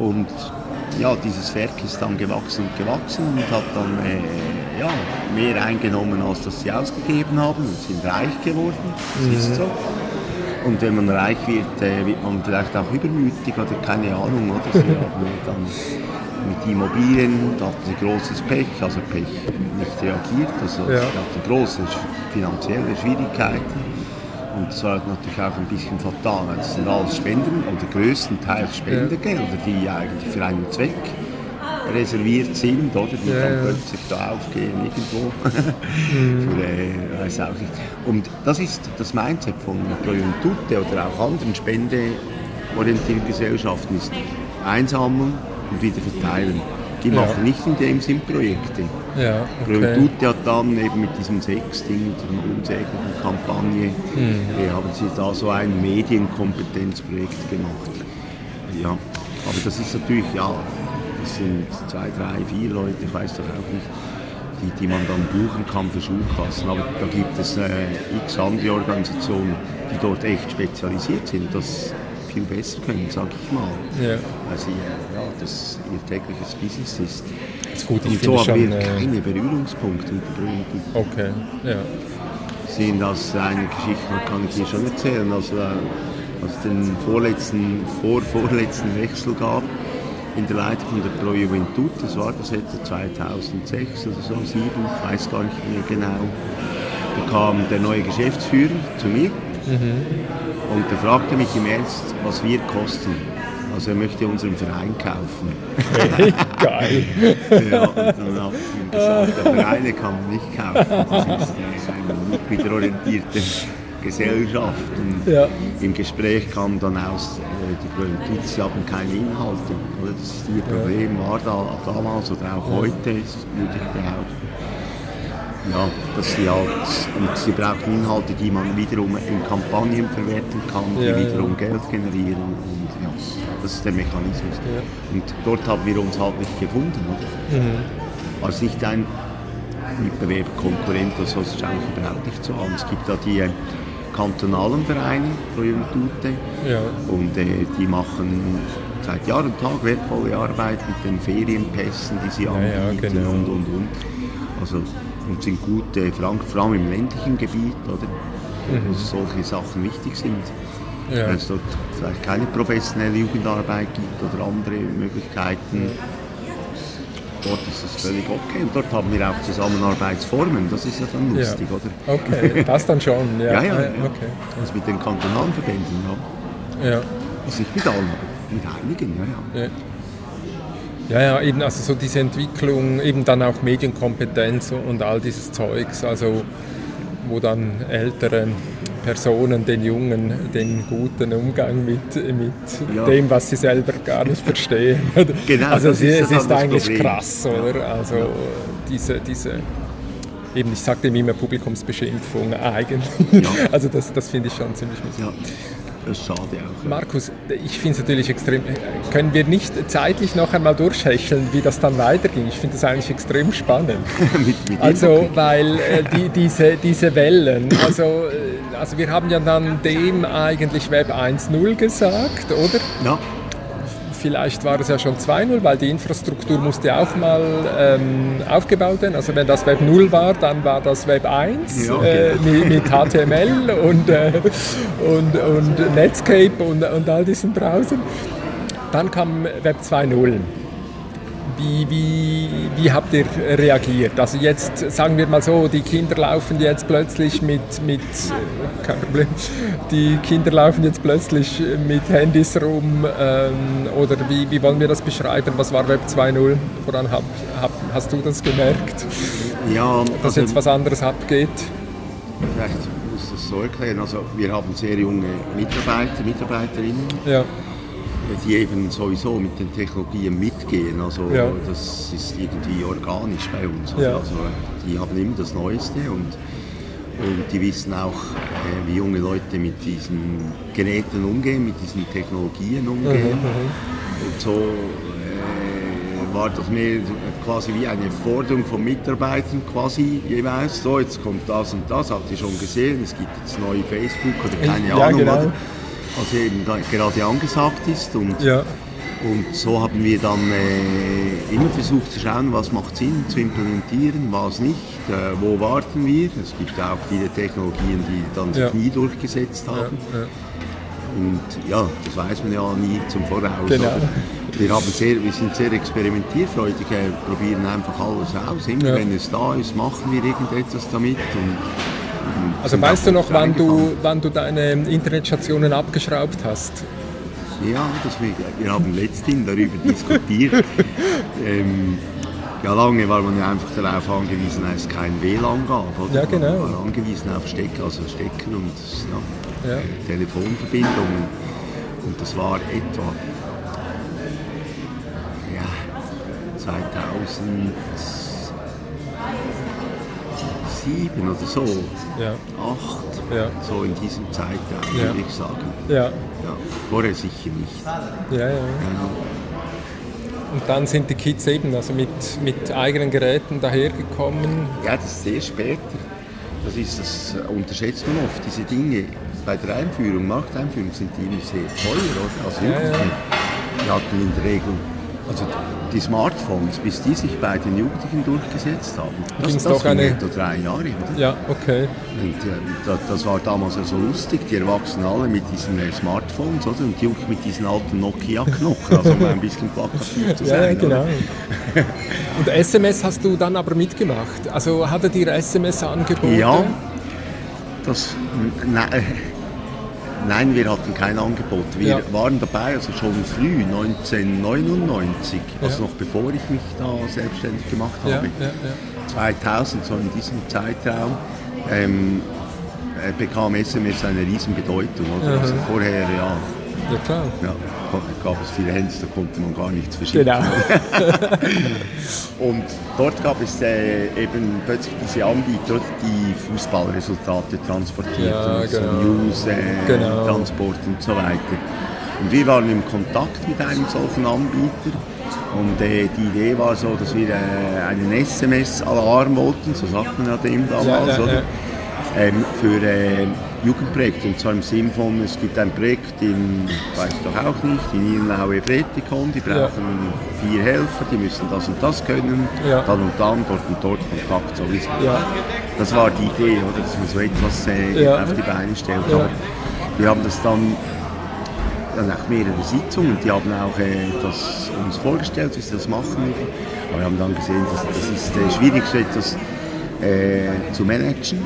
Und ja, dieses Werk ist dann gewachsen und gewachsen und hat dann äh, ja, mehr eingenommen, als das sie ausgegeben haben und sind reich geworden. Das Mhm. ist so. Und wenn man reich wird, äh, wird man vielleicht auch übermütig oder keine Ahnung. Oder? Sie (laughs) haben dann mit Immobilien, da hatten sie großes Pech, also Pech nicht reagiert, also Ja. sie hatten große finanzielle Schwierigkeiten. Und das war natürlich auch ein bisschen fatal, weil das sind alles Spenden oder größtenteils Spendergelder, die eigentlich für einen Zweck reserviert sind, oder? Die Ja, dann plötzlich da aufgehen irgendwo. (laughs) für, äh, weiß auch nicht. Und das ist das Mindset von Pro Juventute oder auch anderen spendeorientierten Gesellschaften ist einsammeln und wieder verteilen. Die Ja. machen nicht in dem Sinn Projekte. Ja, Okay. okay. Tut hat dann eben mit diesem Sechs-Ding, mit dieser unsäglichen Kampagne, Mhm. äh, haben sie da so ein Medienkompetenzprojekt gemacht. Ja, aber das ist natürlich, ja, das sind zwei, drei, vier Leute, ich weiß doch auch nicht, die, die man dann buchen kann für Schulklassen. Aber da gibt es äh, x andere Organisationen, die dort echt spezialisiert sind, das viel besser können, sag ich mal. Ja. Äh, ja, das ihr tägliches Business ist. Ist gut, ich Und so haben wir Äh, keine Berührungspunkte mit Berühmten. okay, ja. Sehen das eine Geschichte, kann ich hier schon erzählen. Also, äh, als es den vorletzten, vor, vorletzten Wechsel gab in der Leitung von der Pro Juventud, das war das etwa 2006 oder so, 2007, ich weiß gar nicht mehr genau, da kam der neue Geschäftsführer zu mir und der fragte mich im Ernst, was wir kosten. Also er möchte unseren Verein kaufen. Geil. Ja, und dann habe ich ihm gesagt, der Vereine kann man nicht kaufen. Das ist äh, eine mitgliederorientierte Gesellschaft. Und Ja. Im Gespräch kam dann aus, äh, die Juventud, sie haben keine Inhalte. Oder? Das ist ihr Problem, war da, damals oder auch heute, ist, würde ich behaupten. Ja, dass sie halt, und sie brauchen Inhalte, die man wiederum in Kampagnen verwerten kann, die Ja, ja. wiederum Geld generieren. Und ja, das ist der Mechanismus. Ja. Und dort haben wir uns halt nicht gefunden. Oder? Mhm. Als nicht ein Mitbewerber, Konkurrent oder so, das ist eigentlich überhaupt nicht so an. Es gibt da die kantonalen Vereine, Pro Juventute, Ja. und äh, die machen seit Jahr und Tag wertvolle Arbeit mit den Ferienpässen, die sie ja, anbieten genau. und, und, und. Also, und sind gut, äh, vor allem- im ländlichen Gebiet, oder? Mhm. Wo solche Sachen wichtig sind. Ja. Weil es dort vielleicht keine professionelle Jugendarbeit gibt oder andere Möglichkeiten. Dort ist es völlig okay. Und dort haben wir auch Zusammenarbeitsformen. Das ist ja dann lustig, ja. oder? Okay, das dann schon. Ja, (laughs) Ja, ja, Ah, ja. Okay. Das mit den kantonalen Verbänden, ja. Ja. Also nicht mit allen, aber mit einigen, ja, ja. Ja. Ja, ja, eben, also so diese Entwicklung, eben dann auch Medienkompetenz und all dieses Zeugs, also wo dann ältere Personen den Jungen den guten Umgang mit, mit Ja. dem, was sie selber gar nicht verstehen. (laughs) Genau, also das es ist es ist eigentlich Problem. krass, oder? Also diese, diese, eben ich sage dem immer Publikumsbeschimpfung eigentlich. Ja. (laughs) Also das, das finde ich schon ziemlich mies. Das ist schade auch. ja. Markus, ich finde es natürlich extrem. Können wir nicht zeitlich noch einmal durchhecheln, wie das dann weiterging? Ich finde das eigentlich extrem spannend. (laughs) mit, mit Also, weil äh, die, diese, diese Wellen, also, äh, also wir haben ja dann dem eigentlich Web 1.0 gesagt, oder? ja, Vielleicht war es ja schon 2.0, weil die Infrastruktur musste auch mal ähm, aufgebaut werden. Also wenn das Web 0 war, dann war das Web 1 Ja, äh, genau. mit, mit HTML und, äh, und, und Netscape und, und all diesen Browsern. Dann kam Web 2.0. Wie, wie, wie habt ihr reagiert? Also jetzt sagen wir mal so, die Kinder laufen jetzt plötzlich mit, mit kein Problem, die Kinder laufen jetzt plötzlich mit Handys rum ähm, oder wie, wie wollen wir das beschreiben? Was war Web 2.0? Woran hab, hab, hast du das gemerkt, ja dass also, jetzt was anderes abgeht? vielleicht muss ich das so erklären. Also, wir haben sehr junge Mitarbeiter, Mitarbeiterinnen, Ja, die eben sowieso mit den Technologien mitgehen. Also Ja. das ist irgendwie organisch bei uns. Ja. Also die haben immer das Neueste und, und die wissen auch, äh, wie junge Leute mit diesen Geräten umgehen, mit diesen Technologien umgehen. Und so äh, war das mehr quasi wie eine Forderung von Mitarbeitern quasi jeweils. So, jetzt kommt das und das, habt ihr schon gesehen, es gibt jetzt neue Facebook oder keine Ja, Ahnung, genau. oder? Was eben gerade angesagt ist. Und, ja, und so haben wir dann äh, immer versucht zu schauen, was macht Sinn zu implementieren, was nicht, äh, wo warten wir. Es gibt auch viele Technologien, die dann sich Ja. nie durchgesetzt haben. ja. Und ja, das weiß man ja nie zum Voraus. Genau. Wir, haben sehr, wir sind sehr experimentierfreudig, äh, probieren einfach alles aus. Immer wenn es da ist, machen wir irgendetwas damit. Und Also weißt du noch, wann du, wann du deine Internetstationen abgeschraubt hast? Ja, das wir, haben letztens darüber diskutiert. (laughs) ähm, ja, lange war man ja einfach darauf angewiesen, dass es kein WLAN gab. Oder? Ja, genau. Man war angewiesen auf Stecker, also Stecker und ja, Ja. äh, Telefonverbindungen. Und das war etwa ja, 2007 oder so, Ja, 8, ja, so in diesem Zeitraum, Ja. würde ich sagen. ja, vorher sicher nicht. ja, ja. Und dann sind die Kids eben also mit, mit eigenen Geräten dahergekommen. Ja, das ist sehr später. Das, ist, das unterschätzt man oft, diese Dinge. Bei der Einführung, Markteinführung sind die immer sehr teuer, oder? Also Ja, ja. Die hatten in der Regel, also die Smartphones, bis die sich bei den Jugendlichen durchgesetzt haben, das, Ging's das doch eine- etwa drei Jahre, oder? Ja, okay. Und äh, das, das war damals also lustig, die Erwachsenen alle mit diesen äh, Smartphones, oder? Und die Jugendlichen mit diesen alten Nokia-Knochen, also um ein bisschen plakativ zu Ja, (laughs) ja, sein. genau. (laughs) Und SMS hast du dann aber mitgemacht. Also hattet ihr SMS-Angebote? Ja, das, nein, nein, wir hatten kein Angebot. Wir Ja. waren dabei, also schon früh, 1999, also Ja. noch bevor ich mich da selbstständig gemacht habe. ja, ja. 2000, so in diesem Zeitraum, ähm, äh, bekam SMS eine riesen Bedeutung. Oder? Also vorher, ja, Ja, klar. Gab es viele Handys, da konnte man gar nichts verschicken. Genau. (laughs) Und dort gab es äh, eben plötzlich diese Anbieter, die Fußballresultate transportierten, Ja, genau. News, äh, Genau. Transport und so weiter. Und wir waren im Kontakt mit einem solchen Anbieter. Und äh, die Idee war so, dass wir äh, einen SMS-Alarm wollten, so sagt man ja dem damals, Ja, ja, oder? Ähm, für Jugendprojekte. Und zwar im Sinn von, es gibt ein Projekt in, weiß ich doch auch nicht, in Irnlaue Fretikon, die Ja. brauchen vier Helfer, die müssen das und das können, Ja. dann und dann, dort und dort Kontakt. So ist Ja. Das war die Idee, oder, dass man so etwas äh, Ja. auf die Beine stellt. Ja. Aber wir haben das dann, dann auch mehrere Sitzungen, die haben auch äh, das uns vorgestellt, wie sie das machen. Aber wir haben dann gesehen, dass das ist äh, schwierig, so etwas äh, zu managen.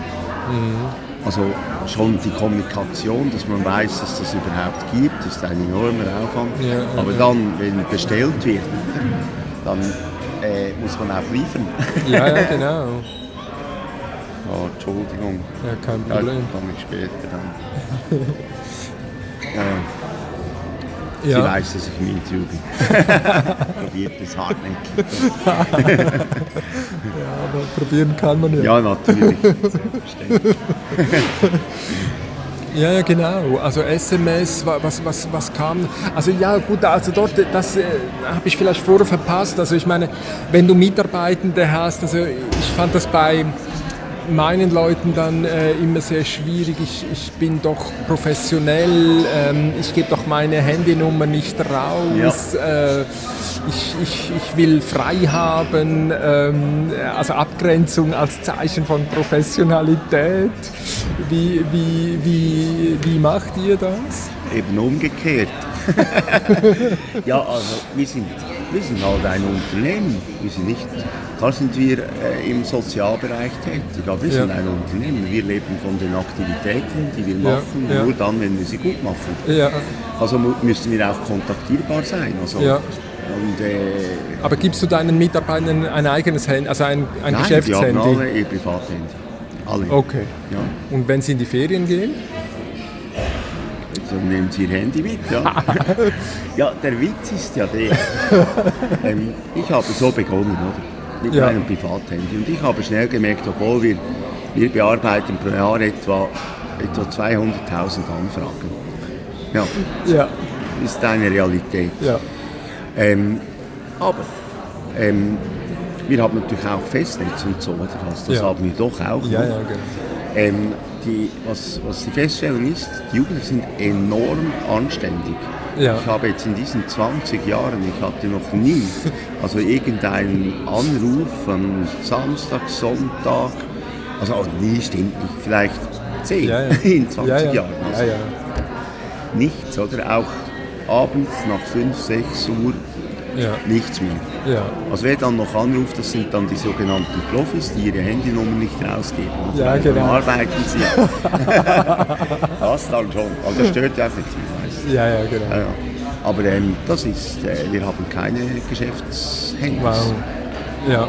Also schon die Kommunikation, dass man weiß, dass das überhaupt gibt, ist ein enormer Aufwand. Ja, Aber ja. dann, wenn bestellt wird, dann äh, muss man auch liefern. Ja, ja, genau. oh, (laughs) Entschuldigung. Ja, kein Problem. komme ich später dann. (laughs) ja, Sie weiß, dass ich Interview bin. (laughs) Probiert es hartnäckig. (laughs) Ja, aber probieren kann man ja. Ja, natürlich. (laughs) Ja, ja, genau. Also SMS, wa- was, was, was kam? Also ja, gut, also dort, das äh, habe ich vielleicht vorher verpasst. Also ich meine, wenn du Mitarbeitende hast, also ich fand das bei meinen Leuten dann äh, immer sehr schwierig. Ich, ich bin doch professionell, ähm, ich gebe doch meine Handynummer nicht raus. Äh, ich, ich, ich will frei haben, ähm, also Abgrenzung als Zeichen von Professionalität. Wie, wie, wie, wie macht ihr das? Eben umgekehrt. (laughs) ja, also wir sind, wir sind halt ein Unternehmen. Wir sind nicht, klar sind wir äh, im Sozialbereich tätig, aber wir Ja. sind ein Unternehmen. Wir leben von den Aktivitäten, die wir Ja, machen, ja. nur dann, wenn wir sie gut machen. Ja, Also müssen wir auch kontaktierbar sein. Also, Ja. Und, äh, aber gibst du deinen Mitarbeitern ein eigenes Handy, also ein, ein nein, die haben Geschäftshandy? alle ihr Privathandy. Alle. Okay. Ja. Und wenn sie in die Ferien gehen? Dann nehmen Sie Ihr Handy mit, ja. (laughs) ja, der Witz ist ja der, ähm, ich habe so begonnen, oder? Mit Ja. meinem Privathandy. Und ich habe schnell gemerkt, obwohl wir, wir bearbeiten pro Jahr etwa, etwa 200.000 Anfragen. Ja, Ja, ist eine Realität. ja, Ähm, aber ähm, wir haben natürlich auch Festnetz und so, oder? Also das Ja. haben wir doch auch. ja, noch. ja, genau. Ähm, die, was, was die Feststellung ist, die Jugendlichen sind enorm anständig. Ja. Ich habe jetzt in diesen 20 Jahren, ich hatte noch nie, (laughs) also irgendeinen Anruf am Samstag, Sonntag, also auch nie stimmt nicht, vielleicht 10 Ja, ja. (laughs) in 20 ja, ja. Jahren. Also. Nichts, oder? Auch abends nach 5, 6 Uhr nichts mehr. Ja. Also wer dann noch anruft, das sind dann die sogenannten Profis, die ihre Handynummer nicht rausgeben. Und Ja, dann genau. arbeiten sie. (laughs) das dann schon. Also das stört ja auch nicht weißt Ja, ja, genau. Ja, ja. Aber ähm, das ist, äh, wir haben keine Geschäftshandys. Wow. Ja,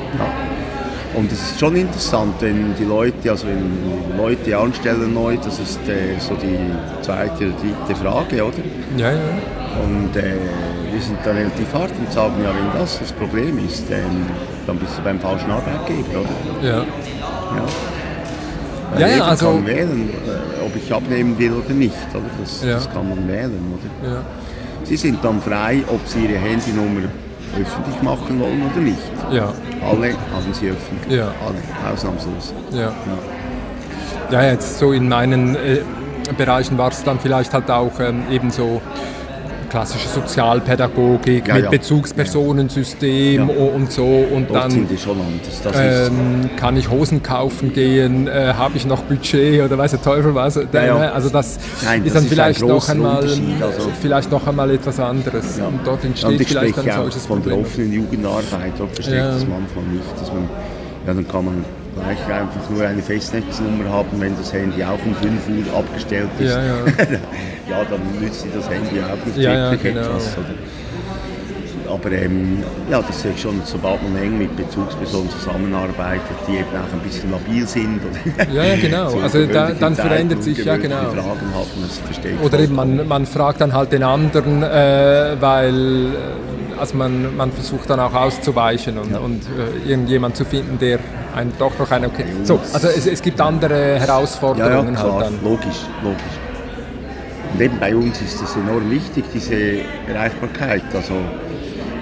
Und es ist schon interessant, wenn die Leute, also wenn Leute anstellen neu, das ist äh, so die zweite oder dritte Frage, oder? ja, ja. Und äh, wir sind da relativ hart und sagen, ja, wenn das das Problem ist, ähm, dann bist du beim falschen Arbeitgeber, oder? ja. Ja, Weil Ja, ja, also- kann wählen, äh, ob ich abnehmen will oder nicht, oder? Das, Ja. das kann man wählen, oder? ja. Sie sind dann frei, ob sie ihre Handynummer öffentlich machen wollen oder nicht. ja. Alle haben sie öffentlich, Ja. alle, ausnahmslos. Ja. ja, jetzt so in meinen äh, Bereichen war es dann vielleicht halt auch ähm, eben so klassische Sozialpädagogik Ja, mit ja. Bezugspersonensystem Ja. und so und Dort dann ähm, kann ich Hosen kaufen gehen, äh, habe ich noch Budget oder weiß der Teufel was. Ja, ja. Also das Nein, ist das dann ist ein vielleicht noch großer einmal also- vielleicht noch einmal etwas anderes und dort entsteht und ich vielleicht ein solches von der Problem. offenen Jugendarbeit, dort versteht das manchmal nicht. Dass man, ja, dann kann man gleich einfach nur eine Festnetznummer haben, wenn das Handy auch um 5 Uhr abgestellt ist. Ja, ja. (laughs) ja, dann nützt dir das Handy auch nicht Ja, wirklich genau. etwas. Oder? Aber ähm, ja, das ich schon, sobald man eng mit Bezugspersonen zusammenarbeitet, die eben auch ein bisschen labil sind. Ja, genau. (laughs) zu Also da, dann Zeiten verändert sich, ja genau. Fragen haben, das verstehe ich Oder eben man, man fragt dann halt den anderen, äh, weil äh, also man, man versucht dann auch auszuweichen und, und äh, irgendjemand zu finden, der einen doch noch einen okay. So, also es, es gibt andere Ja, ja, Herausforderungen klar, halt dann. logisch, logisch. Und eben bei uns ist es enorm wichtig, diese Erreichbarkeit. Also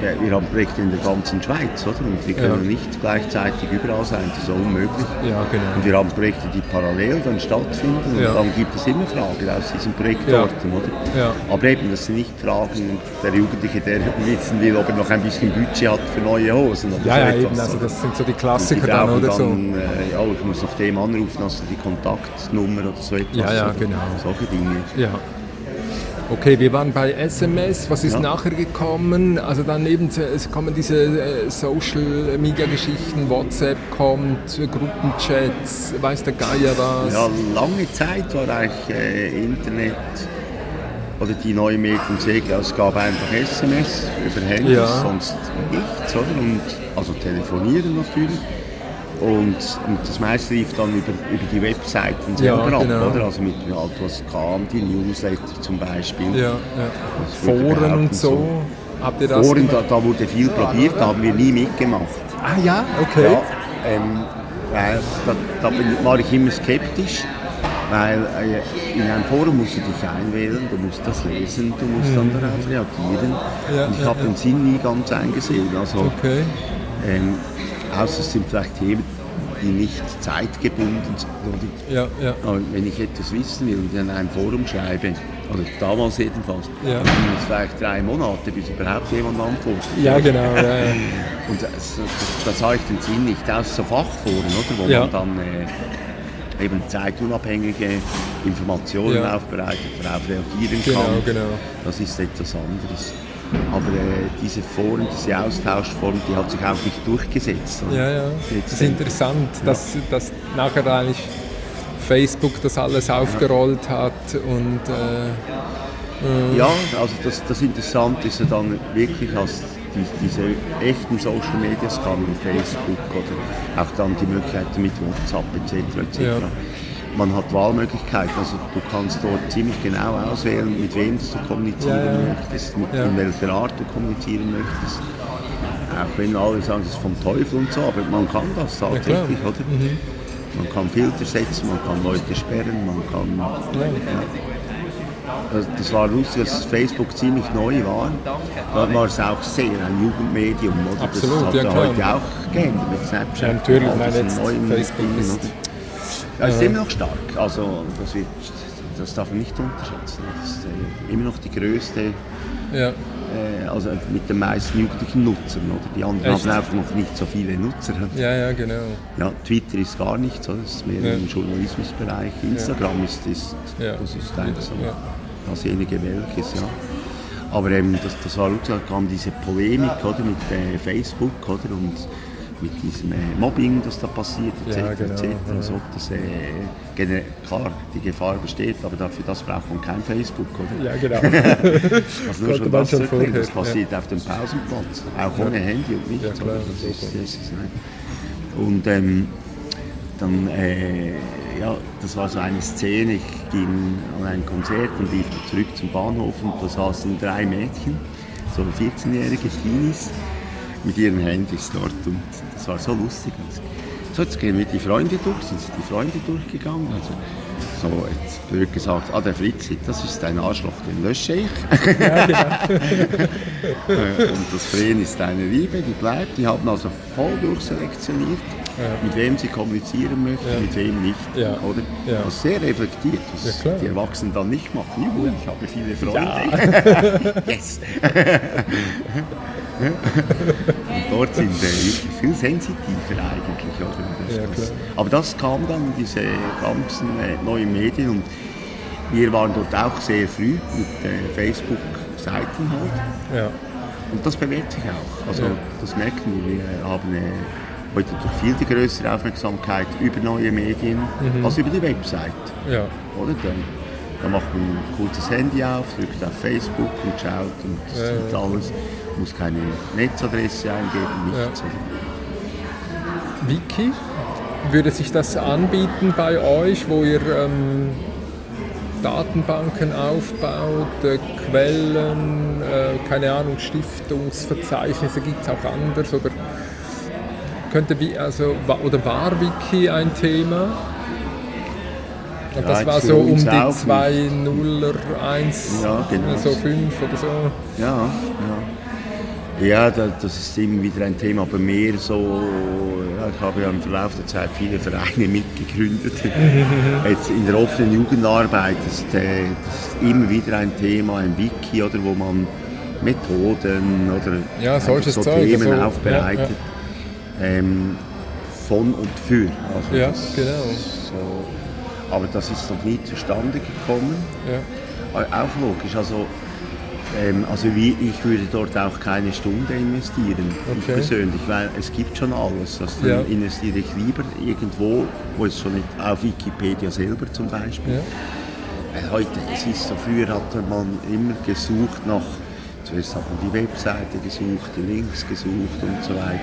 ja, wir haben Projekte in der ganzen Schweiz, oder? Und wir können Ja. nicht gleichzeitig überall sein, das ist unmöglich. Ja, Und genau. wir haben Projekte, die parallel dann stattfinden und Ja. dann gibt es immer Fragen aus diesen Projektorten, oder? Ja. Aber eben, das sind nicht Fragen der Jugendliche, der (laughs) wissen will, ob er noch ein bisschen Budget hat für neue Hosen oder Ja, so ja, etwas, eben, also das sind so die Die Klassiker dann, brauchen oder so. dann, äh, ja, ich muss noch dem anrufen, hast du die Kontaktnummer oder so etwas. Ja, ja, genau. Solche Dinge. Ja. Okay, wir waren bei SMS. Was ist Ja. nachher gekommen? Also daneben es kommen diese äh, Social Media Geschichten, WhatsApp kommt, Gruppenchats, weiß der Geier was. Ja, lange Zeit war eigentlich äh, Internet oder die neue Medien es gab einfach SMS über Handys, Ja. sonst nichts, oder? Und, also telefonieren natürlich. Und, und das meiste lief dann über, über die Webseiten Ja, selber ab, genau. oder? Also mit halt, was kam, die Newsletter zum Beispiel. Ja, ja. Foren und so. Habt ihr das Foren, da, da wurde viel probiert, da haben wir nie mitgemacht. Ah ja, okay. Ja, ähm, weil da, da bin, war ich immer skeptisch, weil äh, in einem Forum musst du dich einwählen, du musst das lesen, du musst dann darauf reagieren. Mhm. Ja, Und ich habe den Sinn nie ganz eingesehen. Also, Okay. ähm, außer es sind vielleicht Themen, die nicht zeitgebunden sind. Ja, ja. aber wenn ich etwas wissen will und in einem Forum schreibe, oder damals jedenfalls, Ja. dann es vielleicht drei Monate, bis überhaupt jemand antwortet. Ja, genau. Ja, ja. (laughs) Und das, da sah ich den Sinn nicht aus so Fachforen, oder, wo Ja. man dann äh, eben zeitunabhängige Informationen aufbereitet, darauf reagieren Genau, kann. genau. Das ist etwas anderes. Aber äh, diese Foren, diese Austauschform, die hat sich auch nicht durchgesetzt. oder? Ja, ja. Jetzt, Das ist äh, interessant, dass, dass nachher eigentlich Facebook das alles aufgerollt hat und äh, Ja, also das, das Interessante ist ja dann wirklich, als die, diese echten Social Medias kamen, wie Facebook oder auch dann die Möglichkeiten mit WhatsApp etc. etc. Ja. Man hat Wahlmöglichkeiten, also du kannst dort ziemlich genau auswählen, mit wem du kommunizieren Ja, ja. möchtest, mit, Ja. in welcher Art du kommunizieren möchtest. Auch wenn alle sagen, das ist vom Teufel und so, aber man kann das. Mhm. tatsächlich, oder? Man kann Filter setzen, man kann Leute sperren, man kann das, das war lustig, als Facebook ziemlich neu war. Da war es auch sehr ein Jugendmedium. Oder? Absolut, das hat ja, heute auch geändert mit Snapchat. Ja, natürlich, diesen jetzt Facebook Dingen, ist-? Ja, ist immer noch stark. Also, das, wird, das darf man nicht unterschätzen. Das ist äh, immer noch die größte, ja. äh, also mit den meisten jugendlichen Nutzern. Oder? Die anderen Echt? haben einfach noch nicht so viele Nutzer. ja, ja, genau. Ja, Twitter ist gar nicht so, das ist mehr Ja. im Journalismusbereich. Instagram ist, ist, das ist eins so Ja. dasjenige welches, ja. Aber ähm, das, das war da kam diese Polemik oder, mit äh, Facebook oder, und mit diesem äh, Mobbing, das da passiert, etc. Ja, genau, etc. ja. Das, äh, klar, die Gefahr besteht, aber dafür das braucht man kein Facebook. Oder? Ja, genau. (laughs) Also nur schon das schon vorher, das passiert auf dem Pausenplatz, auch ohne Handy und nichts. Ja, klar, das ist, das ist. Und ähm, dann, äh, ja, das war so eine Szene, ich ging an ein Konzert und lief zurück zum Bahnhof und da saßen drei Mädchen, so 14-jährige Teenies, mit ihren Handys dort und das war so lustig. So, jetzt gehen wir die Freunde durch, sind sie die Freunde durchgegangen, also so jetzt blöd gesagt, ah der Fritz, das ist ein Arschloch, den lösche ich. (laughs) Äh, (laughs) Und das Fren ist eine Liebe, die bleibt. Die haben also voll durchselektioniert, mit wem sie kommunizieren möchten, Ja. mit wem nicht. Ja. Oder? Ja. Das ist sehr reflektiert, was Ja, die Erwachsenen dann nicht machen. Juhu, ich habe viele Freunde. (laughs) yes. Und (laughs) dort sind äh, wirklich viel sensitiver eigentlich. Oder? Das, Ja, das, aber das kam dann, diese ganzen äh, neuen Medien. Und wir waren dort auch sehr früh mit äh, Facebook-Seiten halt. Ja. Und das bewährt sich auch. Also Ja. das merken wir. Wir haben äh, heute durch viel die größere Aufmerksamkeit über neue Medien Mhm. als über die Website. ja. Oder? Dann, dann macht man ein kurzes Handy auf, drückt auf Facebook und schaut und Ja, sieht ja. alles. Muss keine Netzadresse eingeben, nichts. Oder? Wiki, würde sich das anbieten bei euch, wo ihr ähm, Datenbanken aufbaut, äh, Quellen, äh, keine Ahnung, Stiftungsverzeichnisse, gibt es auch anders? Oder, könnte, wie- also, oder war Wiki ein Thema? Ja, das war so um die auch 2 0 1, Ja, genau. so 5 oder so. Ja, ja. Ja, da- das ist immer wieder ein Thema, aber mehr so, ja, ich habe ja im Verlauf der Zeit viele Vereine (laughs) mitgegründet. Jetzt in der offenen Jugendarbeit ist äh, das ist immer wieder ein Thema, ein Wiki, oder, wo man Methoden oder Ja, so Themen also, aufbereitet. Ähm, von und für. Also Ja, genau. So, aber das ist noch nie zustande gekommen. Ja. auch logisch. Also, ähm, also wie, ich würde dort auch keine Stunde investieren, ich Okay. persönlich, weil es gibt schon alles. Also dann Ja. investiere ich lieber irgendwo, wo es schon nicht, auf Wikipedia selber zum Beispiel. Ja. Äh, Heute, es ist so, früher hat man immer gesucht nach, zuerst hat man die Webseite gesucht, die Links gesucht und so weiter.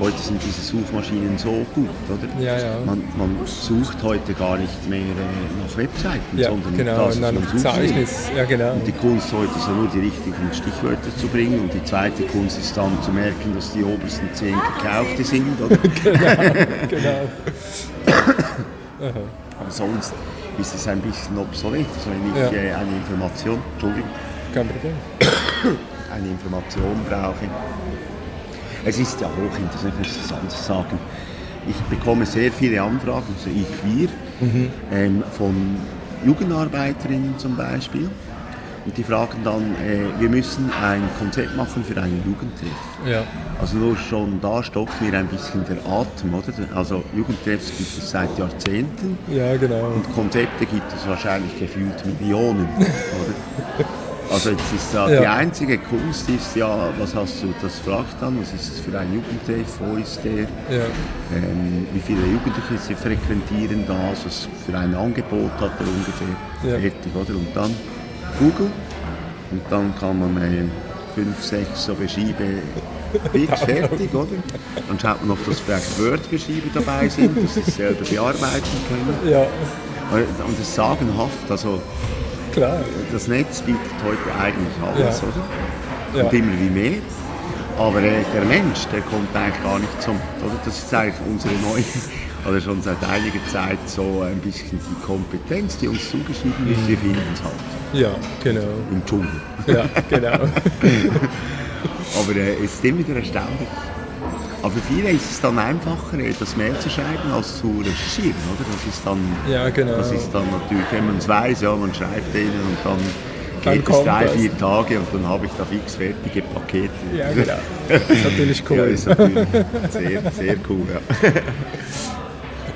Heute sind diese Suchmaschinen so gut, oder? Mhm. Ja, ja. Man, man sucht heute gar nicht mehr äh, nach Webseiten, Ja, sondern genau, das, was man sucht. Ja, genau. Und die Kunst heute ist ja nur die richtigen Stichwörter zu bringen und die zweite Kunst ist dann zu merken, dass die obersten zehn gekaufte sind. Oder? (laughs) genau. (coughs) Aber sonst ist es ein bisschen obsolet. Also wenn ich Ja. eine Information, Entschuldigung, Kein Problem. eine Information brauche. Es ist ja hochinteressant, ich muss das anders sagen. Ich bekomme sehr viele Anfragen, also ich, wir, ähm, von Jugendarbeiterinnen zum Beispiel. Und die fragen dann, äh, wir müssen ein Konzept machen für einen Jugendtreff. Ja. Also nur schon da stockt mir ein bisschen der Atem, oder? Also Jugendtreffs gibt es seit Jahrzehnten ja, genau. und Konzepte gibt es wahrscheinlich gefühlt Millionen, oder? (laughs) Also jetzt ist ja, die einzige Kunst ist ja, was hast du, das fragt dann, was ist es für ein Jugendtreff, wo ist der, Ja. ähm, wie viele Jugendliche sie frequentieren da, was für ein Angebot hat er ungefähr, Ja. fertig, oder? Und dann Google und dann kann man äh, fünf, sechs so Beschriebe Bits (laughs) fertig, oder? Dann schaut man, ob das vielleicht Word-Beschriebe dabei sind, dass sie es selber bearbeiten können. ja, Und das ist sagenhaft, also klar. das Netz bietet heute eigentlich alles, Ja. oder? Ja. Und immer wie mehr. Aber äh, der Mensch, der kommt eigentlich gar nicht zum, oder? Das ist eigentlich unsere neue, (laughs) oder schon seit einiger Zeit so ein bisschen die Kompetenz, die uns zugeschrieben Mhm. ist, wir finden es halt Ja, genau. im Dschungel. Ja, genau. (laughs) Aber äh, es ist immer wieder erstaunlich. Aber für viele ist es dann einfacher, äh, das Mail zu schreiben, als zu recherchieren, oder? Das ist dann, Ja, genau. das ist dann natürlich, wenn man es weiß, ja, man schreibt denen und dann Dann geht es drei, das. vier Tage und dann habe ich da fix fertige Pakete. Ja, genau. Das ist natürlich (laughs) Ja, cool. ist natürlich sehr, sehr cool, ja.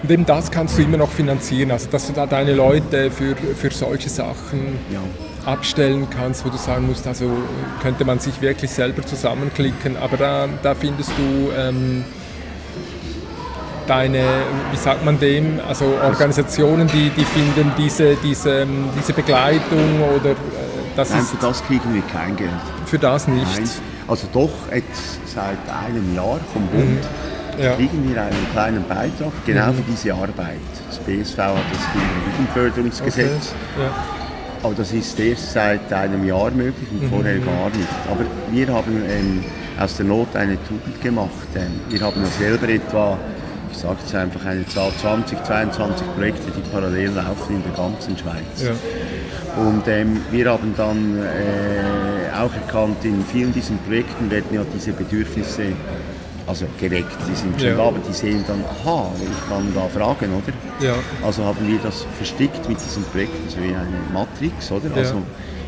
Und eben das kannst du immer noch finanzieren, also dass du da deine Leute für, für solche Sachen ja. Abstellen kannst, wo du sagen musst, also könnte man sich wirklich selber zusammenklicken, aber da, da findest du ähm, deine, wie sagt man dem, also Organisationen, die, die finden diese, diese, diese Begleitung oder äh, das Nein, ist für das kriegen wir kein Geld. für das nicht. Nein. Also doch, jetzt seit einem Jahr vom Bund Ja. kriegen wir einen kleinen Beitrag, genau für diese Arbeit. Das BSV hat das Jugendförderungsgesetz. Ja. Aber das ist erst seit einem Jahr möglich und vorher gar nicht. Aber wir haben ähm, aus der Not eine Tugend gemacht. Ähm, wir haben ja selber etwa, ich sage jetzt einfach eine Zahl, 20, 22 Projekte, die parallel laufen in der ganzen Schweiz. Ja. Und ähm, wir haben dann äh, auch erkannt, in vielen diesen Projekten werden ja diese Bedürfnisse also geweckt. Die sind schon Ja. da, aber die sehen dann, aha, ich kann da fragen, oder? Ja. Also haben wir das verstrickt mit diesen Projekten, so wie eine Matrix, oder? Ja. Also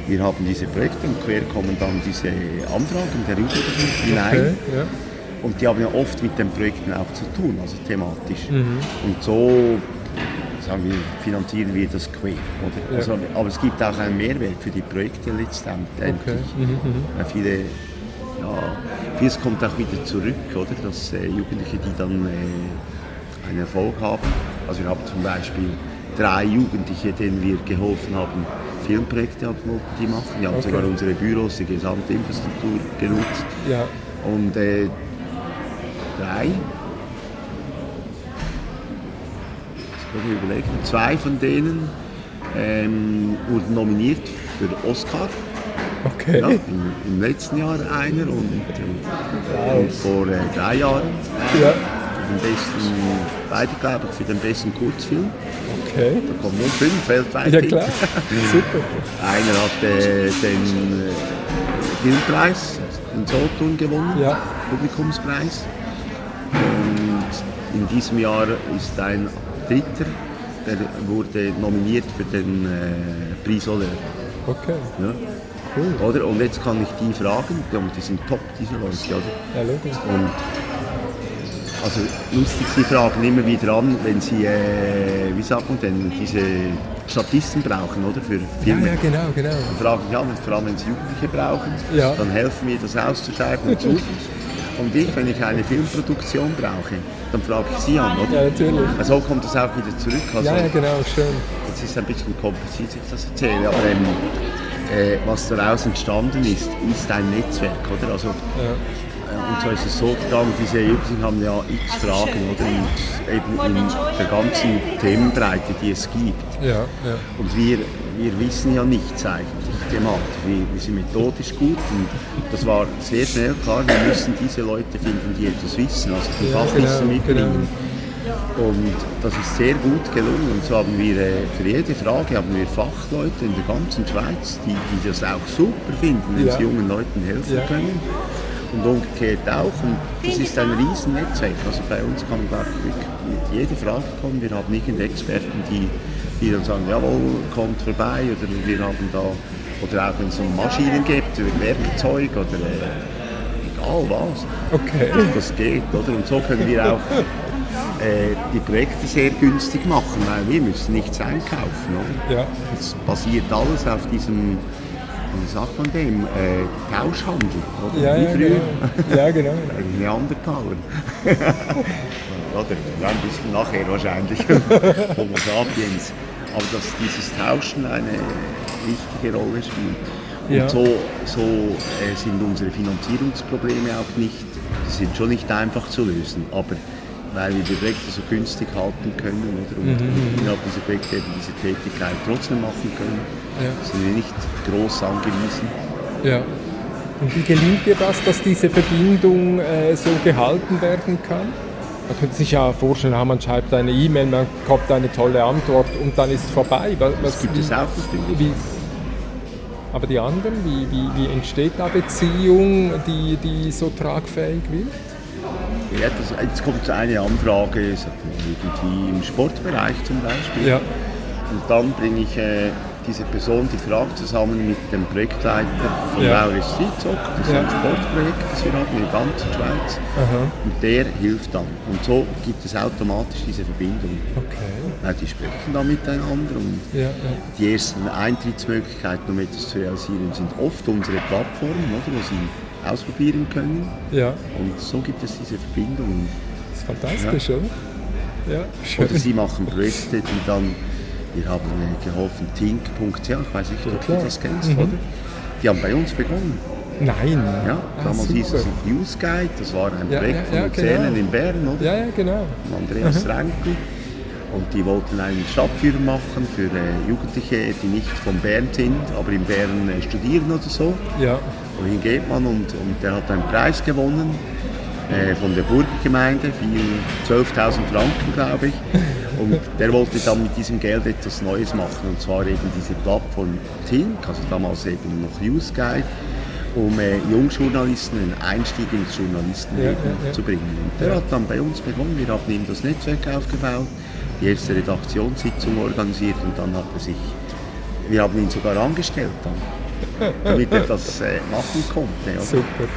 wir haben diese Projekte und quer kommen dann diese Anfragen der Jugendlichen hinein. Okay, ja. Und die haben ja oft mit den Projekten auch zu tun, also thematisch. Mhm. Und so sagen wir, finanzieren wir das quer. Oder? Also, aber es gibt auch einen Mehrwert für die Projekte letztendlich. Okay. Mhm, Weil viele, ja, vieles kommt auch wieder zurück, oder? Dass äh, Jugendliche, die dann äh, einen Erfolg haben. Also wir haben zum Beispiel drei Jugendliche, denen wir geholfen haben, Filmprojekte haben, die machen. Die haben Okay. sogar unsere Büros, die gesamte Infrastruktur genutzt. ja. Und äh, drei, jetzt kann ich überlegen, zwei von denen ähm, wurden nominiert für Oscar. Okay. Ja, im, Im letzten Jahr einer und, äh, und vor äh, drei Jahren Ja. für den besten, beide glaube ich, für den besten Kurzfilm. Okay. Da kommen nur fünf weltweit. Ja klar. (laughs) Super. Einer hat äh, den äh, Filmpreis in Solothurn gewonnen, Ja. Publikumspreis. Und in diesem Jahr ist ein Dritter, der wurde nominiert für den äh, Prix Soler. Okay. Ja. Cool. Oder? Und jetzt kann ich die fragen, die, sind top, diese Leute. Oder? Ja, logisch. Und Also lustig, Sie fragen immer wieder an, wenn Sie, äh, wie sagt man denn, diese Statisten brauchen, oder? Für Filme. Ja, ja, genau, genau. Dann fragen Sie an, vor allem wenn Sie Jugendliche brauchen, Ja. dann helfen wir das auszuschreiben und zu. (laughs) Und ich, wenn ich eine Filmproduktion brauche, dann frage ich Sie an, oder? Ja, natürlich. So kommt das auch wieder zurück. Also, Ja, ja, genau, schön. Es ist ein bisschen kompliziert, sich das erzähle, aber ähm, äh, was daraus entstanden ist, ist ein Netzwerk, oder? Also, Ja. äh, und so ist es so gegangen, diese Jugendlichen haben ja x Fragen, oder? Und eben in der ganzen Themenbreite, die es gibt. Ja, ja. Und wir, wir wissen ja nichts eigentlich thematisch. Wir, wir sind methodisch gut und das war sehr schnell klar, wir müssen diese Leute finden, die etwas wissen, also die Ja, Fachwissen genau, mitbringen. Und das ist sehr gut gelungen. Und so haben wir äh, für jede Frage haben wir Fachleute in der ganzen Schweiz, die, die das auch super finden, wenn Ja. sie jungen Leuten helfen Ja. können. Und umgekehrt auch. Und das ist ein Riesennetzwerk. Also bei uns kann man ich wirklich mit jeder Frage kommen. Wir haben nicht Experten, die, die dann sagen, jawohl, kommt vorbei. Oder wir haben da, oder auch wenn es um Maschinen geht, oder Werkzeug oder äh, egal was. Okay. Das geht, oder? Und so können wir auch äh, die Projekte sehr günstig machen, weil wir müssen nichts einkaufen, oder? Ja. Es basiert alles auf diesem, wie sagt man dem, äh, Tauschhandel, oder? Ja, Wie ja, früher. genau. Ja, genau. (laughs) Ein Neandertaler. (laughs) oder? Ja, ein bisschen nachher wahrscheinlich. (laughs) Homo sapiens. Aber dass dieses Tauschen eine wichtige Rolle spielt. Und Ja. so, so äh, sind unsere Finanzierungsprobleme auch nicht, die sind schon nicht einfach zu lösen, aber weil wir die Projekte so günstig halten können oder, und Mhm, innerhalb dieser Projekte eben diese Tätigkeit trotzdem machen können, Ja. sind wir nicht groß angewiesen. Ja. Und wie gelingt dir das, dass diese Verbindung äh, so gehalten werden kann? Man könnte sich ja vorstellen, ah, man schreibt eine E-Mail, man bekommt eine tolle Antwort und dann ist es vorbei. Was, Das gibt es auch natürlich. Wie, aber die anderen, wie, wie, wie entsteht da Beziehung, die, die so tragfähig wird? Ja, das, jetzt kommt eine Anfrage, irgendwie im Sportbereich zum Beispiel. Ja. Und dann bringe ich äh, diese Person die Frage zusammen mit dem Projektleiter von Ja. Streetsock. Das ist Ja. ein Sportprojekt, das wir haben in der ganzen Schweiz. Aha. Und der hilft dann. Und so gibt es automatisch diese Verbindung. Okay. Ja, die sprechen dann miteinander und ja. die ersten Eintrittsmöglichkeiten, um etwas zu realisieren, sind oft unsere Plattformen, oder, wo sie ausprobieren können. ja. Und so gibt es diese Verbindung. Das ist fantastisch, oder? Ja, schön. Oder sie (laughs) machen Projekte, die dann, wir haben äh, geholfen, tink.ch, ich weiß nicht, ob du das kennst, oder? Die haben bei uns begonnen. Nein. Ja, Ah, damals hieß super. es News Guide, das war ein Ja, Projekt ja, von ja, Luzernen genau. in Bern, oder? Ja, ja, genau. Von Andreas Renkli. Und die wollten einen Stadtführer machen für äh, Jugendliche, die nicht von Bern sind, aber in Bern äh, studieren oder so. Ja. Wohin geht man? Und, und der hat einen Preis gewonnen äh, von der Burgergemeinde, viel- 12.000 Franken, glaube ich. Und der wollte dann mit diesem Geld etwas Neues machen, und zwar eben diese Plattform Tink, also damals eben noch News Guide, um äh, Jungjournalisten einen Einstieg ins Journalistenleben Ja, ja, ja. zu bringen. Und der hat dann bei uns begonnen, wir haben ihm das Netzwerk aufgebaut, die erste Redaktionssitzung organisiert und dann hat er sich, wir haben ihn sogar angestellt dann (laughs) damit er das äh, machen konnte. Oder? Super.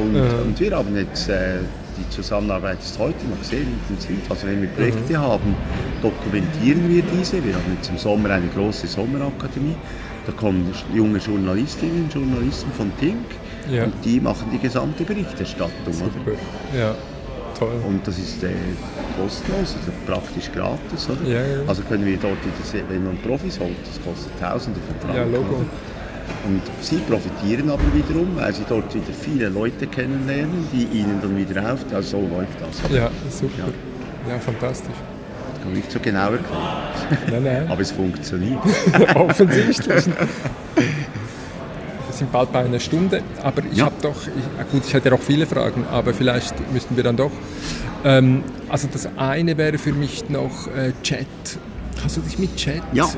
Und, Ja. und wir haben jetzt, äh, die Zusammenarbeit ist heute noch sehr intensiv. Also wenn wir Projekte Mhm. haben, dokumentieren wir diese. Wir haben jetzt im Sommer eine große Sommerakademie. Da kommen junge Journalistinnen und Journalisten von Tink Ja. und die machen die gesamte Berichterstattung. Oder? Super. Ja, toll. Und das ist äh, kostenlos, also praktisch gratis. Oder? Ja, ja. Also können wir dort, wenn man Profis holt, das kostet Tausende von Franken. Ja, Logo. oder? Und sie profitieren aber wiederum, weil sie dort wieder viele Leute kennenlernen, die ihnen dann wieder auf. Also so läuft das. Ja, super. Ja, fantastisch. Das kann ich nicht so genau erklären. Nein, nein. (laughs) Aber es funktioniert. (laughs) Offensichtlich. Wir sind bald bei einer Stunde, aber ich Ja. habe doch, ich, gut, ich hätte noch viele Fragen, aber vielleicht müssten wir dann doch. Ähm, also das eine wäre für mich noch äh, Chat. Hast du dich mit Chat? Ja.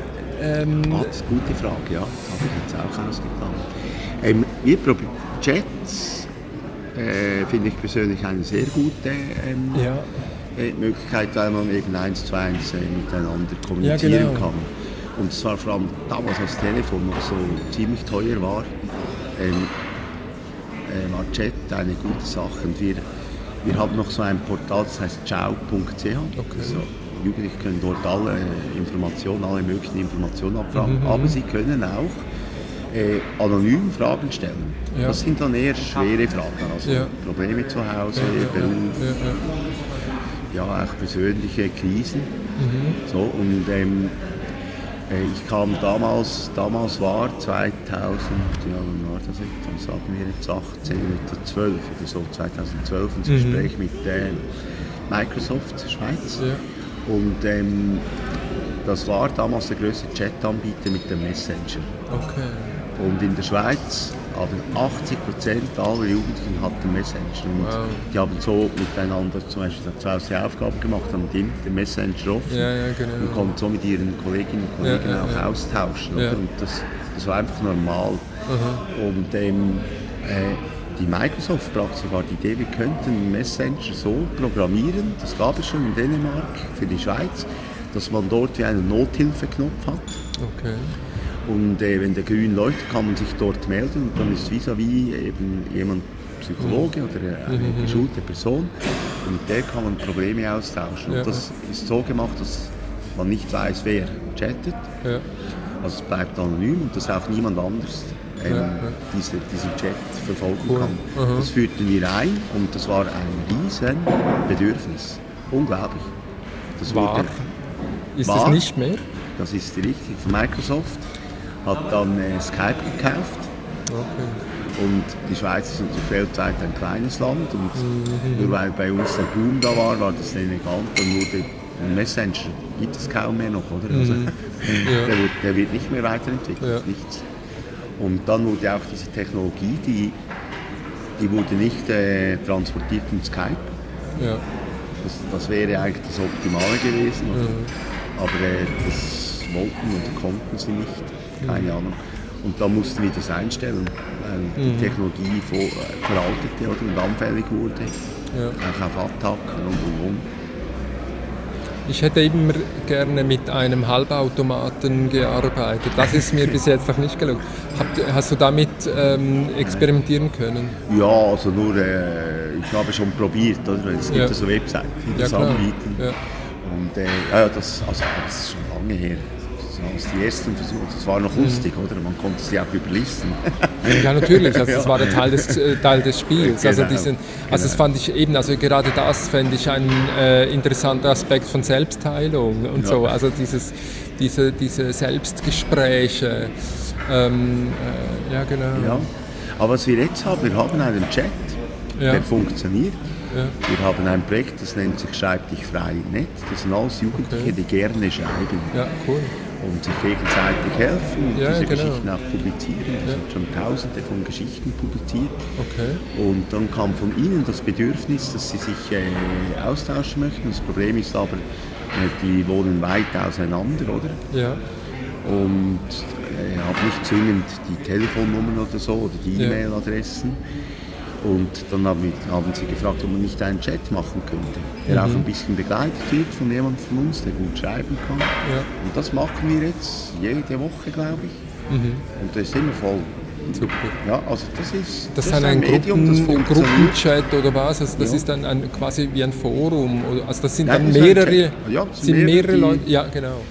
Ähm, Ah, das ist eine gute Frage, ja. Das habe ich jetzt auch ausgeklammert. Ähm, wir probieren Chats, äh, finde ich persönlich eine sehr gute ähm, ja, äh, Möglichkeit, weil man eben eins zu eins äh, miteinander kommunizieren genau. kann. Und zwar vor allem damals, als das Telefon noch so ziemlich teuer war, ähm, äh, war Chat eine gute Sache. Und wir wir haben noch so ein Portal, das heißt ciao.ch. Okay. Also, Jugendliche können dort alle Informationen, alle möglichen Informationen abfragen, mhm. aber sie können auch äh, anonym Fragen stellen. Ja. Das sind dann eher schwere Fragen, also ja. Probleme zu Hause, ja, Beruf, ja, auch persönliche Krisen. Mhm. So, und ähm, äh, ich kam damals, damals war 2000, ja, wann war das jetzt? Dann sagen wir jetzt 18 oder 12 oder so, 2012 ein mhm. Gespräch mit äh, Microsoft Schweiz. Ja. Und ähm, das war damals der größte Chat-Anbieter mit dem Messenger. Okay. Und in der Schweiz haben 80 Prozent aller Jugendlichen hatten Messenger. Und wow. die haben so miteinander zum Beispiel zu Hause Aufgaben gemacht, haben den, den Messenger offen ja, ja, genau. und konnten so mit ihren Kolleginnen und Kollegen ja, auch austauschen. Und das, das war einfach normal. Aha. Und ähm, äh, die Microsoft brachte sogar die Idee, wir könnten Messenger so programmieren, das gab es schon in Dänemark für die Schweiz, dass man dort wie einen Nothilfeknopf hat. Okay. Und äh, wenn der grün leuchtet, kann man sich dort melden und dann ist vis-à-vis eben jemand Psychologe oder eine mhm. geschulte Person und mit der kann man Probleme austauschen. Ja. Und das ist so gemacht, dass man nicht weiß, wer chattet. Ja. Also es bleibt anonym und dass auch niemand anders ähm, ja, diese, diesen Chat verfolgen cool. kann. Aha. Das führten wir ein und das war ein riesen Bedürfnis. Unglaublich. Das war. Ist war, das nicht mehr? Das ist richtig. Von Microsoft hat dann äh, Skype gekauft. Okay. Und die Schweiz ist natürlich weltweit ein kleines Land und mhm. nur weil bei uns der Boom da war, war das denen egal. Dann wurde Messenger gibt es kaum mehr noch, oder? Also, mhm. (laughs) ja. der, wird, der, wird, nicht mehr weiterentwickelt, ja. nichts. Und dann wurde auch diese Technologie, die, die wurde nicht äh, transportiert in Skype. Ja. Das, das, wäre eigentlich das Optimale gewesen. Mhm. Aber äh, das wollten und konnten sie nicht. Keine mhm. Ahnung. Und da mussten wir das einstellen, weil die mhm. Technologie äh, veraltete oder, und anfällig wurde. Ja. Auch auf Attacken und und und. Ich hätte immer gerne mit einem Halbautomaten gearbeitet. Das ist mir bis jetzt noch nicht gelungen. hast du damit ähm, experimentieren können? Ja, also nur, äh, ich habe schon probiert. Oder? Es gibt ja. so Webseiten, die das ja, anbieten. Ja. Und äh, ja, das, also, das ist schon lange her als die ersten Versuche. Das war noch lustig, mhm. oder? Man konnte sie auch überlisten. ja, natürlich. Also (laughs) das war der Teil des, äh, Teil des Spiels. Also, genau, diesen, also das genau. fand ich eben, also gerade das fände ich ein äh, interessanter Aspekt von Selbstheilung und ja. so. Also dieses, diese, diese Selbstgespräche. Ähm, äh, ja, genau. Ja. Aber was wir jetzt haben, wir haben einen Chat, ja. der funktioniert. Ja. Wir haben ein Projekt, das nennt sich Schreib dich frei Net. Das sind alles Jugendliche, okay. die gerne schreiben. Ja, cool und sich gegenseitig helfen und ja, diese genau. Geschichten auch publizieren. Es ja. sind schon tausende von Geschichten publiziert. Okay. Und dann kam von ihnen das Bedürfnis, dass sie sich äh, austauschen möchten. Das Problem ist aber, äh, die wohnen weit auseinander, oder? Ja. Und äh, haben nicht zwingend die Telefonnummern oder so oder die E-Mail-Adressen. Und dann haben, haben, sie gefragt, ob man nicht einen Chat machen könnte, der mhm. auch ein bisschen begleitet wird von jemandem von uns, der gut schreiben kann. Ja. Und das machen wir jetzt jede Woche, glaube ich. Mhm. Und das ist immer voll. Super. Ja, also das ist, das, das ist ein, Medium, Gruppen, das Gruppenchat oder was? Also das ja. ist dann ein, quasi wie ein Forum. Also das sind Nein, dann mehrere, ja, sind mehrere, mehrere Leute. Ja, genau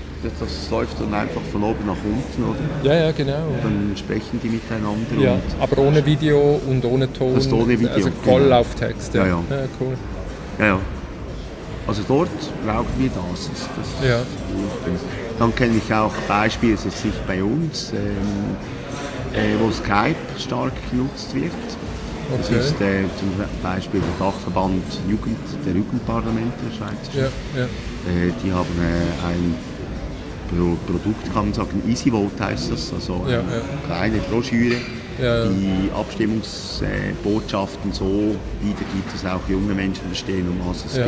das läuft dann einfach von oben nach unten, oder? Ja, ja, genau. Und dann sprechen die miteinander. Ja, aber ohne Video und ohne Ton. Das ist ohne Video. Also voll genau. auf Text. Ja. Ja, ja. ja, cool. Ja, ja. Also dort brauchen wir das. das, das ja. Dann kenne ich auch Beispiele, es ist nicht bei uns, ähm, äh, wo Skype stark genutzt wird. Das okay. ist äh, zum Beispiel der Dachverband Jugend, der Jugendparlamente der Schweiz. Ja, ja. Äh, die haben äh, ein Pro Produkt kann man sagen, Easy Vote heißt das, also ja, eine ja. kleine Broschüre, ja, die Abstimmungsbotschaften so wiedergibt, dass auch junge Menschen verstehen, um was es geht.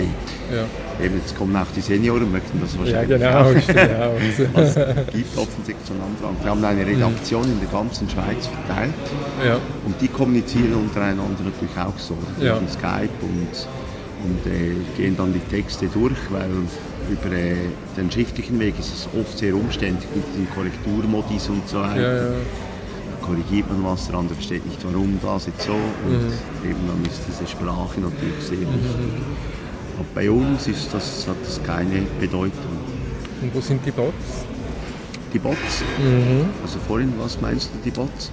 Eben, jetzt kommen auch die Senioren, möchten das wahrscheinlich ja, genau, auch. also, es gibt offensichtlich schon Anfragen. Wir haben eine Redaktion in der ganzen Schweiz verteilt und die kommunizieren untereinander natürlich auch so, ja. Skype und, und äh, gehen dann die Texte durch, weil über äh, den schriftlichen Weg ist es oft sehr umständlich mit den Korrekturmodis und so weiter. Ja, ja. korrigiert man was, der andere versteht nicht, warum das jetzt so. Und eben dann ist diese Sprache natürlich sehr wichtig. Aber bei uns ist das, hat das keine Bedeutung. Und wo sind die Bots? Die Bots, also vorhin, was meinst du, die Bots?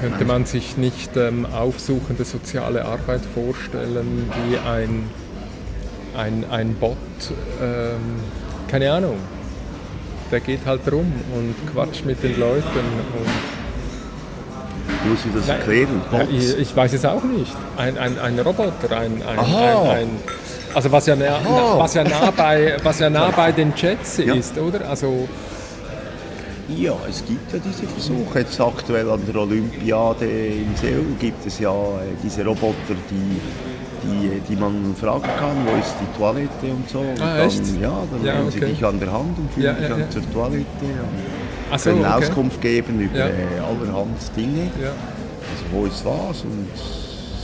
Könnte man sich nicht ähm, aufsuchende soziale Arbeit vorstellen wie ein, ein, ein Bot? Ähm, keine Ahnung. Der geht halt rum und quatscht mit den Leuten. Und, Muss ich das erklären? ich, ich weiß es auch nicht. Ein, ein, ein Roboter, ein, ein, ein, ein also was ja, nah, was ja nah bei was ja nah bei den Jets Ja. ist, oder? Also Ja, es gibt ja diese Versuche. Jetzt aktuell an der Olympiade in Seoul gibt es ja äh, diese Roboter, die, die, man fragen kann, wo ist die Toilette und so. Und Ah, dann, echt? Ja, dann Ja, nehmen sie okay. dich an der Hand und führen Ja, dich ja, ja. zur Toilette und so, können okay. Auskunft geben über äh, allerhand Dinge. Also wo ist was und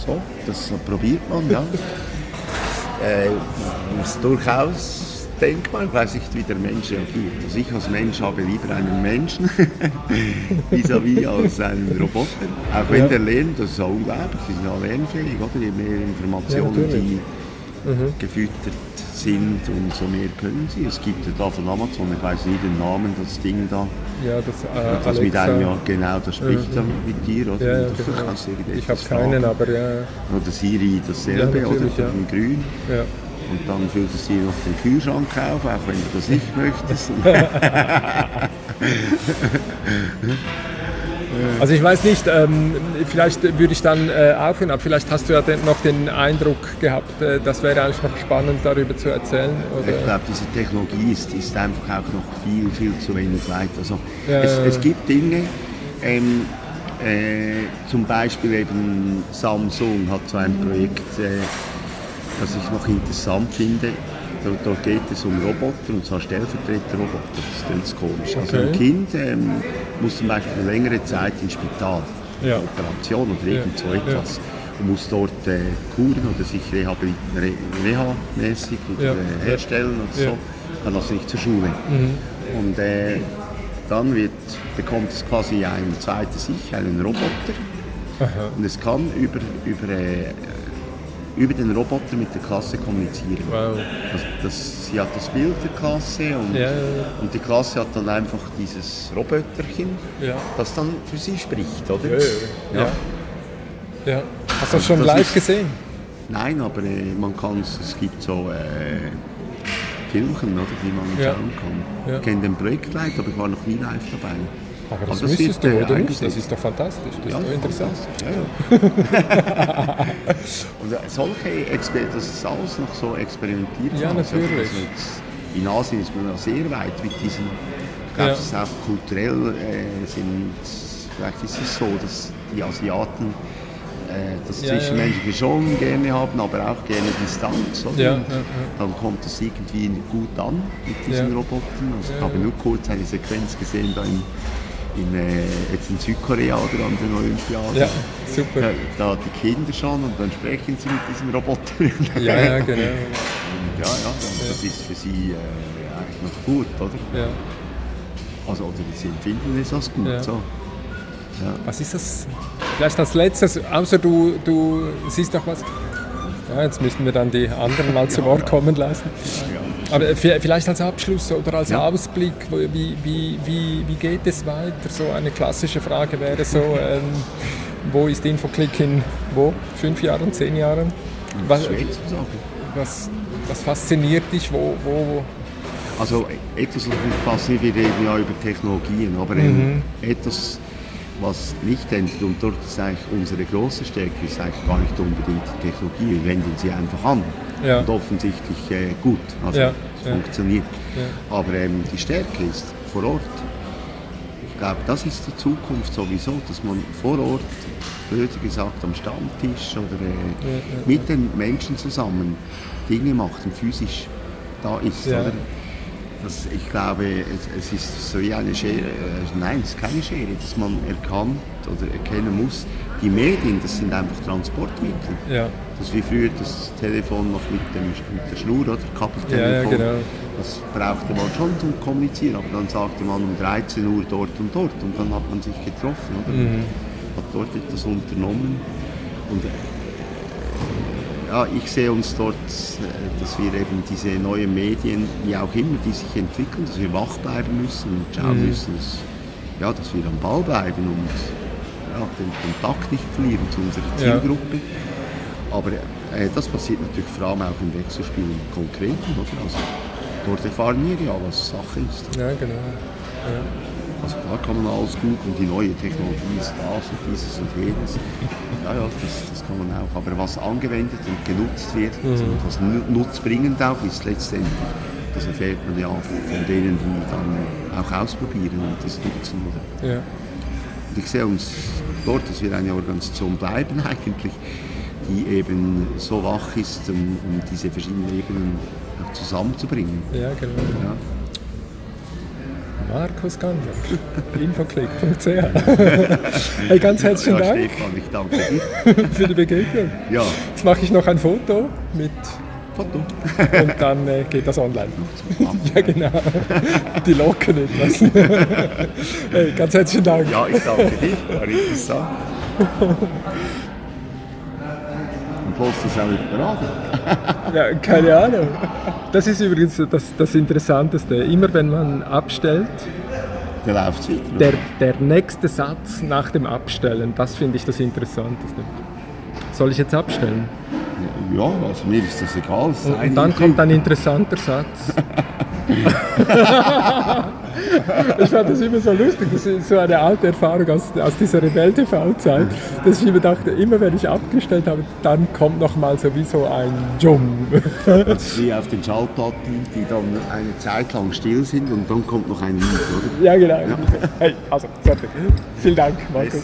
so, das probiert man, ja. (laughs) äh, durchaus denkbar, ich weiß nicht, wie der Mensch reagiert. Also ich als Mensch habe lieber einen Menschen (laughs) vis-à-vis als einen Roboter. Auch wenn Ja. der lernt, das ist ja unglaublich, die sind ja lernfähig, oder? Je mehr Informationen, Ja, die gefüttert sind, umso mehr können sie. Es gibt ja da von Amazon, ich weiß nie den Namen, das Ding da, Ja, das, äh, das mit einem, ja genau, das spricht dann mit dir, oder? Ja, du genau. kannst Ich habe keinen, aber ja. Oder Siri dasselbe, Ja, oder ja. in grün. ja. Und dann füllst du dir noch den Kühlschrank auf, auch wenn du das nicht möchtest. (laughs) Also ich weiß nicht, ähm, vielleicht würde ich dann äh, aufhören, aber vielleicht hast du ja den, noch den Eindruck gehabt, äh, das wäre eigentlich noch spannend darüber zu erzählen. Ich Oder? glaube, diese Technologie ist, ist einfach auch noch viel, viel zu wenig weit. Also Ja, es, es gibt Dinge, ähm, äh, zum Beispiel eben Samsung hat so ein Projekt, das ich noch interessant finde. Da, geht es um Roboter, und zwar Stellvertreterroboter. Das ist ganz komisch. Also ein. Kind ähm, muss zum Beispiel für längere Zeit ins Spital, Ja. eine Operation oder irgend so ja. etwas. Und muss dort äh, kuren oder sich reha-mäßig Ja. äh, herstellen und so. Kann also nicht zur Schule. Und äh, dann wird, bekommt es quasi ein zweites Ich, einen Roboter. Und es kann über, über, äh, über den Roboter mit der Klasse kommunizieren. Wow. Also das, sie hat das Bild der Klasse und, Ja, ja, und die Klasse hat dann einfach dieses Roboterchen, ja. das dann für sie spricht, oder? Ja, ja. ja. ja. Hast du das schon Das live ist- gesehen? Nein, aber äh, man kann es, es gibt so äh, Filmchen, oder, die man Ja. schauen kann. Ja. Ich kenne den Projektleiter, aber ich war noch nie live dabei. Aber das, das müsstest du, oder nicht? Das ist doch fantastisch. Das Ja, ist doch interessant. Ja, ja. (laughs) Und äh, solche Exper das ist alles noch so experimentiert. Ja, natürlich. in Asien ist man ja sehr weit mit diesen. Ich glaube, Ja. es ist auch kulturell äh, sind. Vielleicht ist es so, dass die Asiaten äh, das Ja, ja. Zwischenmenschliche schon gerne haben, aber auch gerne Distanz. Ja, ja, ja. Dann kommt es irgendwie gut an mit diesen Ja. Robotern. Also ich Ja, habe ja. nur kurz eine Sequenz gesehen da in, in, äh, jetzt in Südkorea oder an den Olympiaden. Ja, super. Ja, da die Kinder schon und dann sprechen sie mit diesem Roboter. Ja, ja, (laughs) genau. Und ja, ja, und das ist für sie äh, eigentlich noch gut, oder? Ja. Also, oder sie empfinden es als gut. Ja. So. Ja. Was ist das? Vielleicht als letztes, außer du, du siehst noch was. Ja, jetzt müssen wir dann die anderen mal zu Wort kommen lassen. Aber vi- vielleicht als Abschluss oder als Ja. Ausblick, wie, wie, wie, wie geht es weiter? So eine klassische Frage wäre so, ähm, wo ist Infoclick in wo? Fünf Jahren, zehn Jahren? Was, was, was fasziniert dich? Wo, wo, Also etwas, was mich fasziniert, wir reden ja über Technologien, aber ähm, etwas, was nicht ändert, und dort ist eigentlich unsere große Stärke, ist eigentlich gar nicht unbedingt die Technologie, wir wenden sie einfach an. Ja. Und offensichtlich äh, gut, also Ja, es ja. funktioniert. Aber ähm, die Stärke ist vor Ort. Ich glaube, das ist die Zukunft sowieso, dass man vor Ort, blöd gesagt, am Stammtisch oder äh, mit den Menschen zusammen Dinge macht und physisch da ist. Oder? Das, ich glaube, es, es ist so wie eine Schere, äh, nein, es ist keine Schere, dass man erkannt oder erkennen muss, die Medien, das sind einfach Transportmittel. ja, Das ist wie früher das Telefon noch mit, dem, mit der Schnur oder Kabeltelefon. Ja, ja, genau. das brauchte man schon zum Kommunizieren, aber dann sagte man um 13 Uhr dort und dort und dann hat man sich getroffen, oder? Mhm. hat dort etwas unternommen und äh, ja, ich sehe uns dort, äh, dass wir eben diese neuen Medien, wie auch immer, die sich entwickeln, dass wir wach bleiben müssen und schauen müssen, dass, ja, dass wir am Ball bleiben und ja, den Kontakt nicht verlieren zu unserer Ja. Zielgruppe. Aber äh, das passiert natürlich vor allem auch im Wechselspiel im Konkreten. Oder? Also, dort erfahren wir ja, was Sache ist. Ja, genau. Also klar kann man alles googeln, die neue Technologie ist das und dieses und jenes. Ja, ja, das, das kann man auch. Aber was angewendet und genutzt wird und was nu- nutzbringend auch ist letztendlich, das erfährt man ja von denen, die dann auch ausprobieren und das nutzen. Ja. Und ich sehe uns dort, dass wir eine Organisation bleiben (laughs) eigentlich, die eben so wach ist, um, um diese verschiedenen Ebenen auch zusammenzubringen. ja, genau. Ja. Markus Gander, infoclick.ch. (laughs) hey, ganz herzlichen ja, Dank Stefan, ich danke dir. (laughs) für die Begegnung. Ja, Jetzt mache ich noch ein Foto mit Foto. und dann äh, geht das online. ja, (laughs) genau. Die locken etwas. hey, ganz herzlichen Dank. Ja, ich danke dir. War interessant. Und bloß das auch nicht beraten. (laughs) Ja, keine Ahnung. Das ist übrigens das, das Interessanteste. Immer wenn man abstellt, Der läuft weiter. der, der nächste Satz nach dem Abstellen, das finde ich das Interessanteste. Soll ich jetzt abstellen? Ja, also mir ist das egal. Und, und dann kommt ein interessanter Satz. (laughs) (laughs) ich fand das immer so lustig, das ist so eine alte Erfahrung aus, aus dieser Rebell-TV-Zeit, dass ich immer dachte, immer wenn ich abgestellt habe, dann kommt noch mal sowieso ein Jum. Das ist wie auf den Schallplatten, die dann eine Zeit lang still sind und dann kommt noch ein Lied, oder? ja, genau. Hey, also, fertig. Vielen Dank, Markus.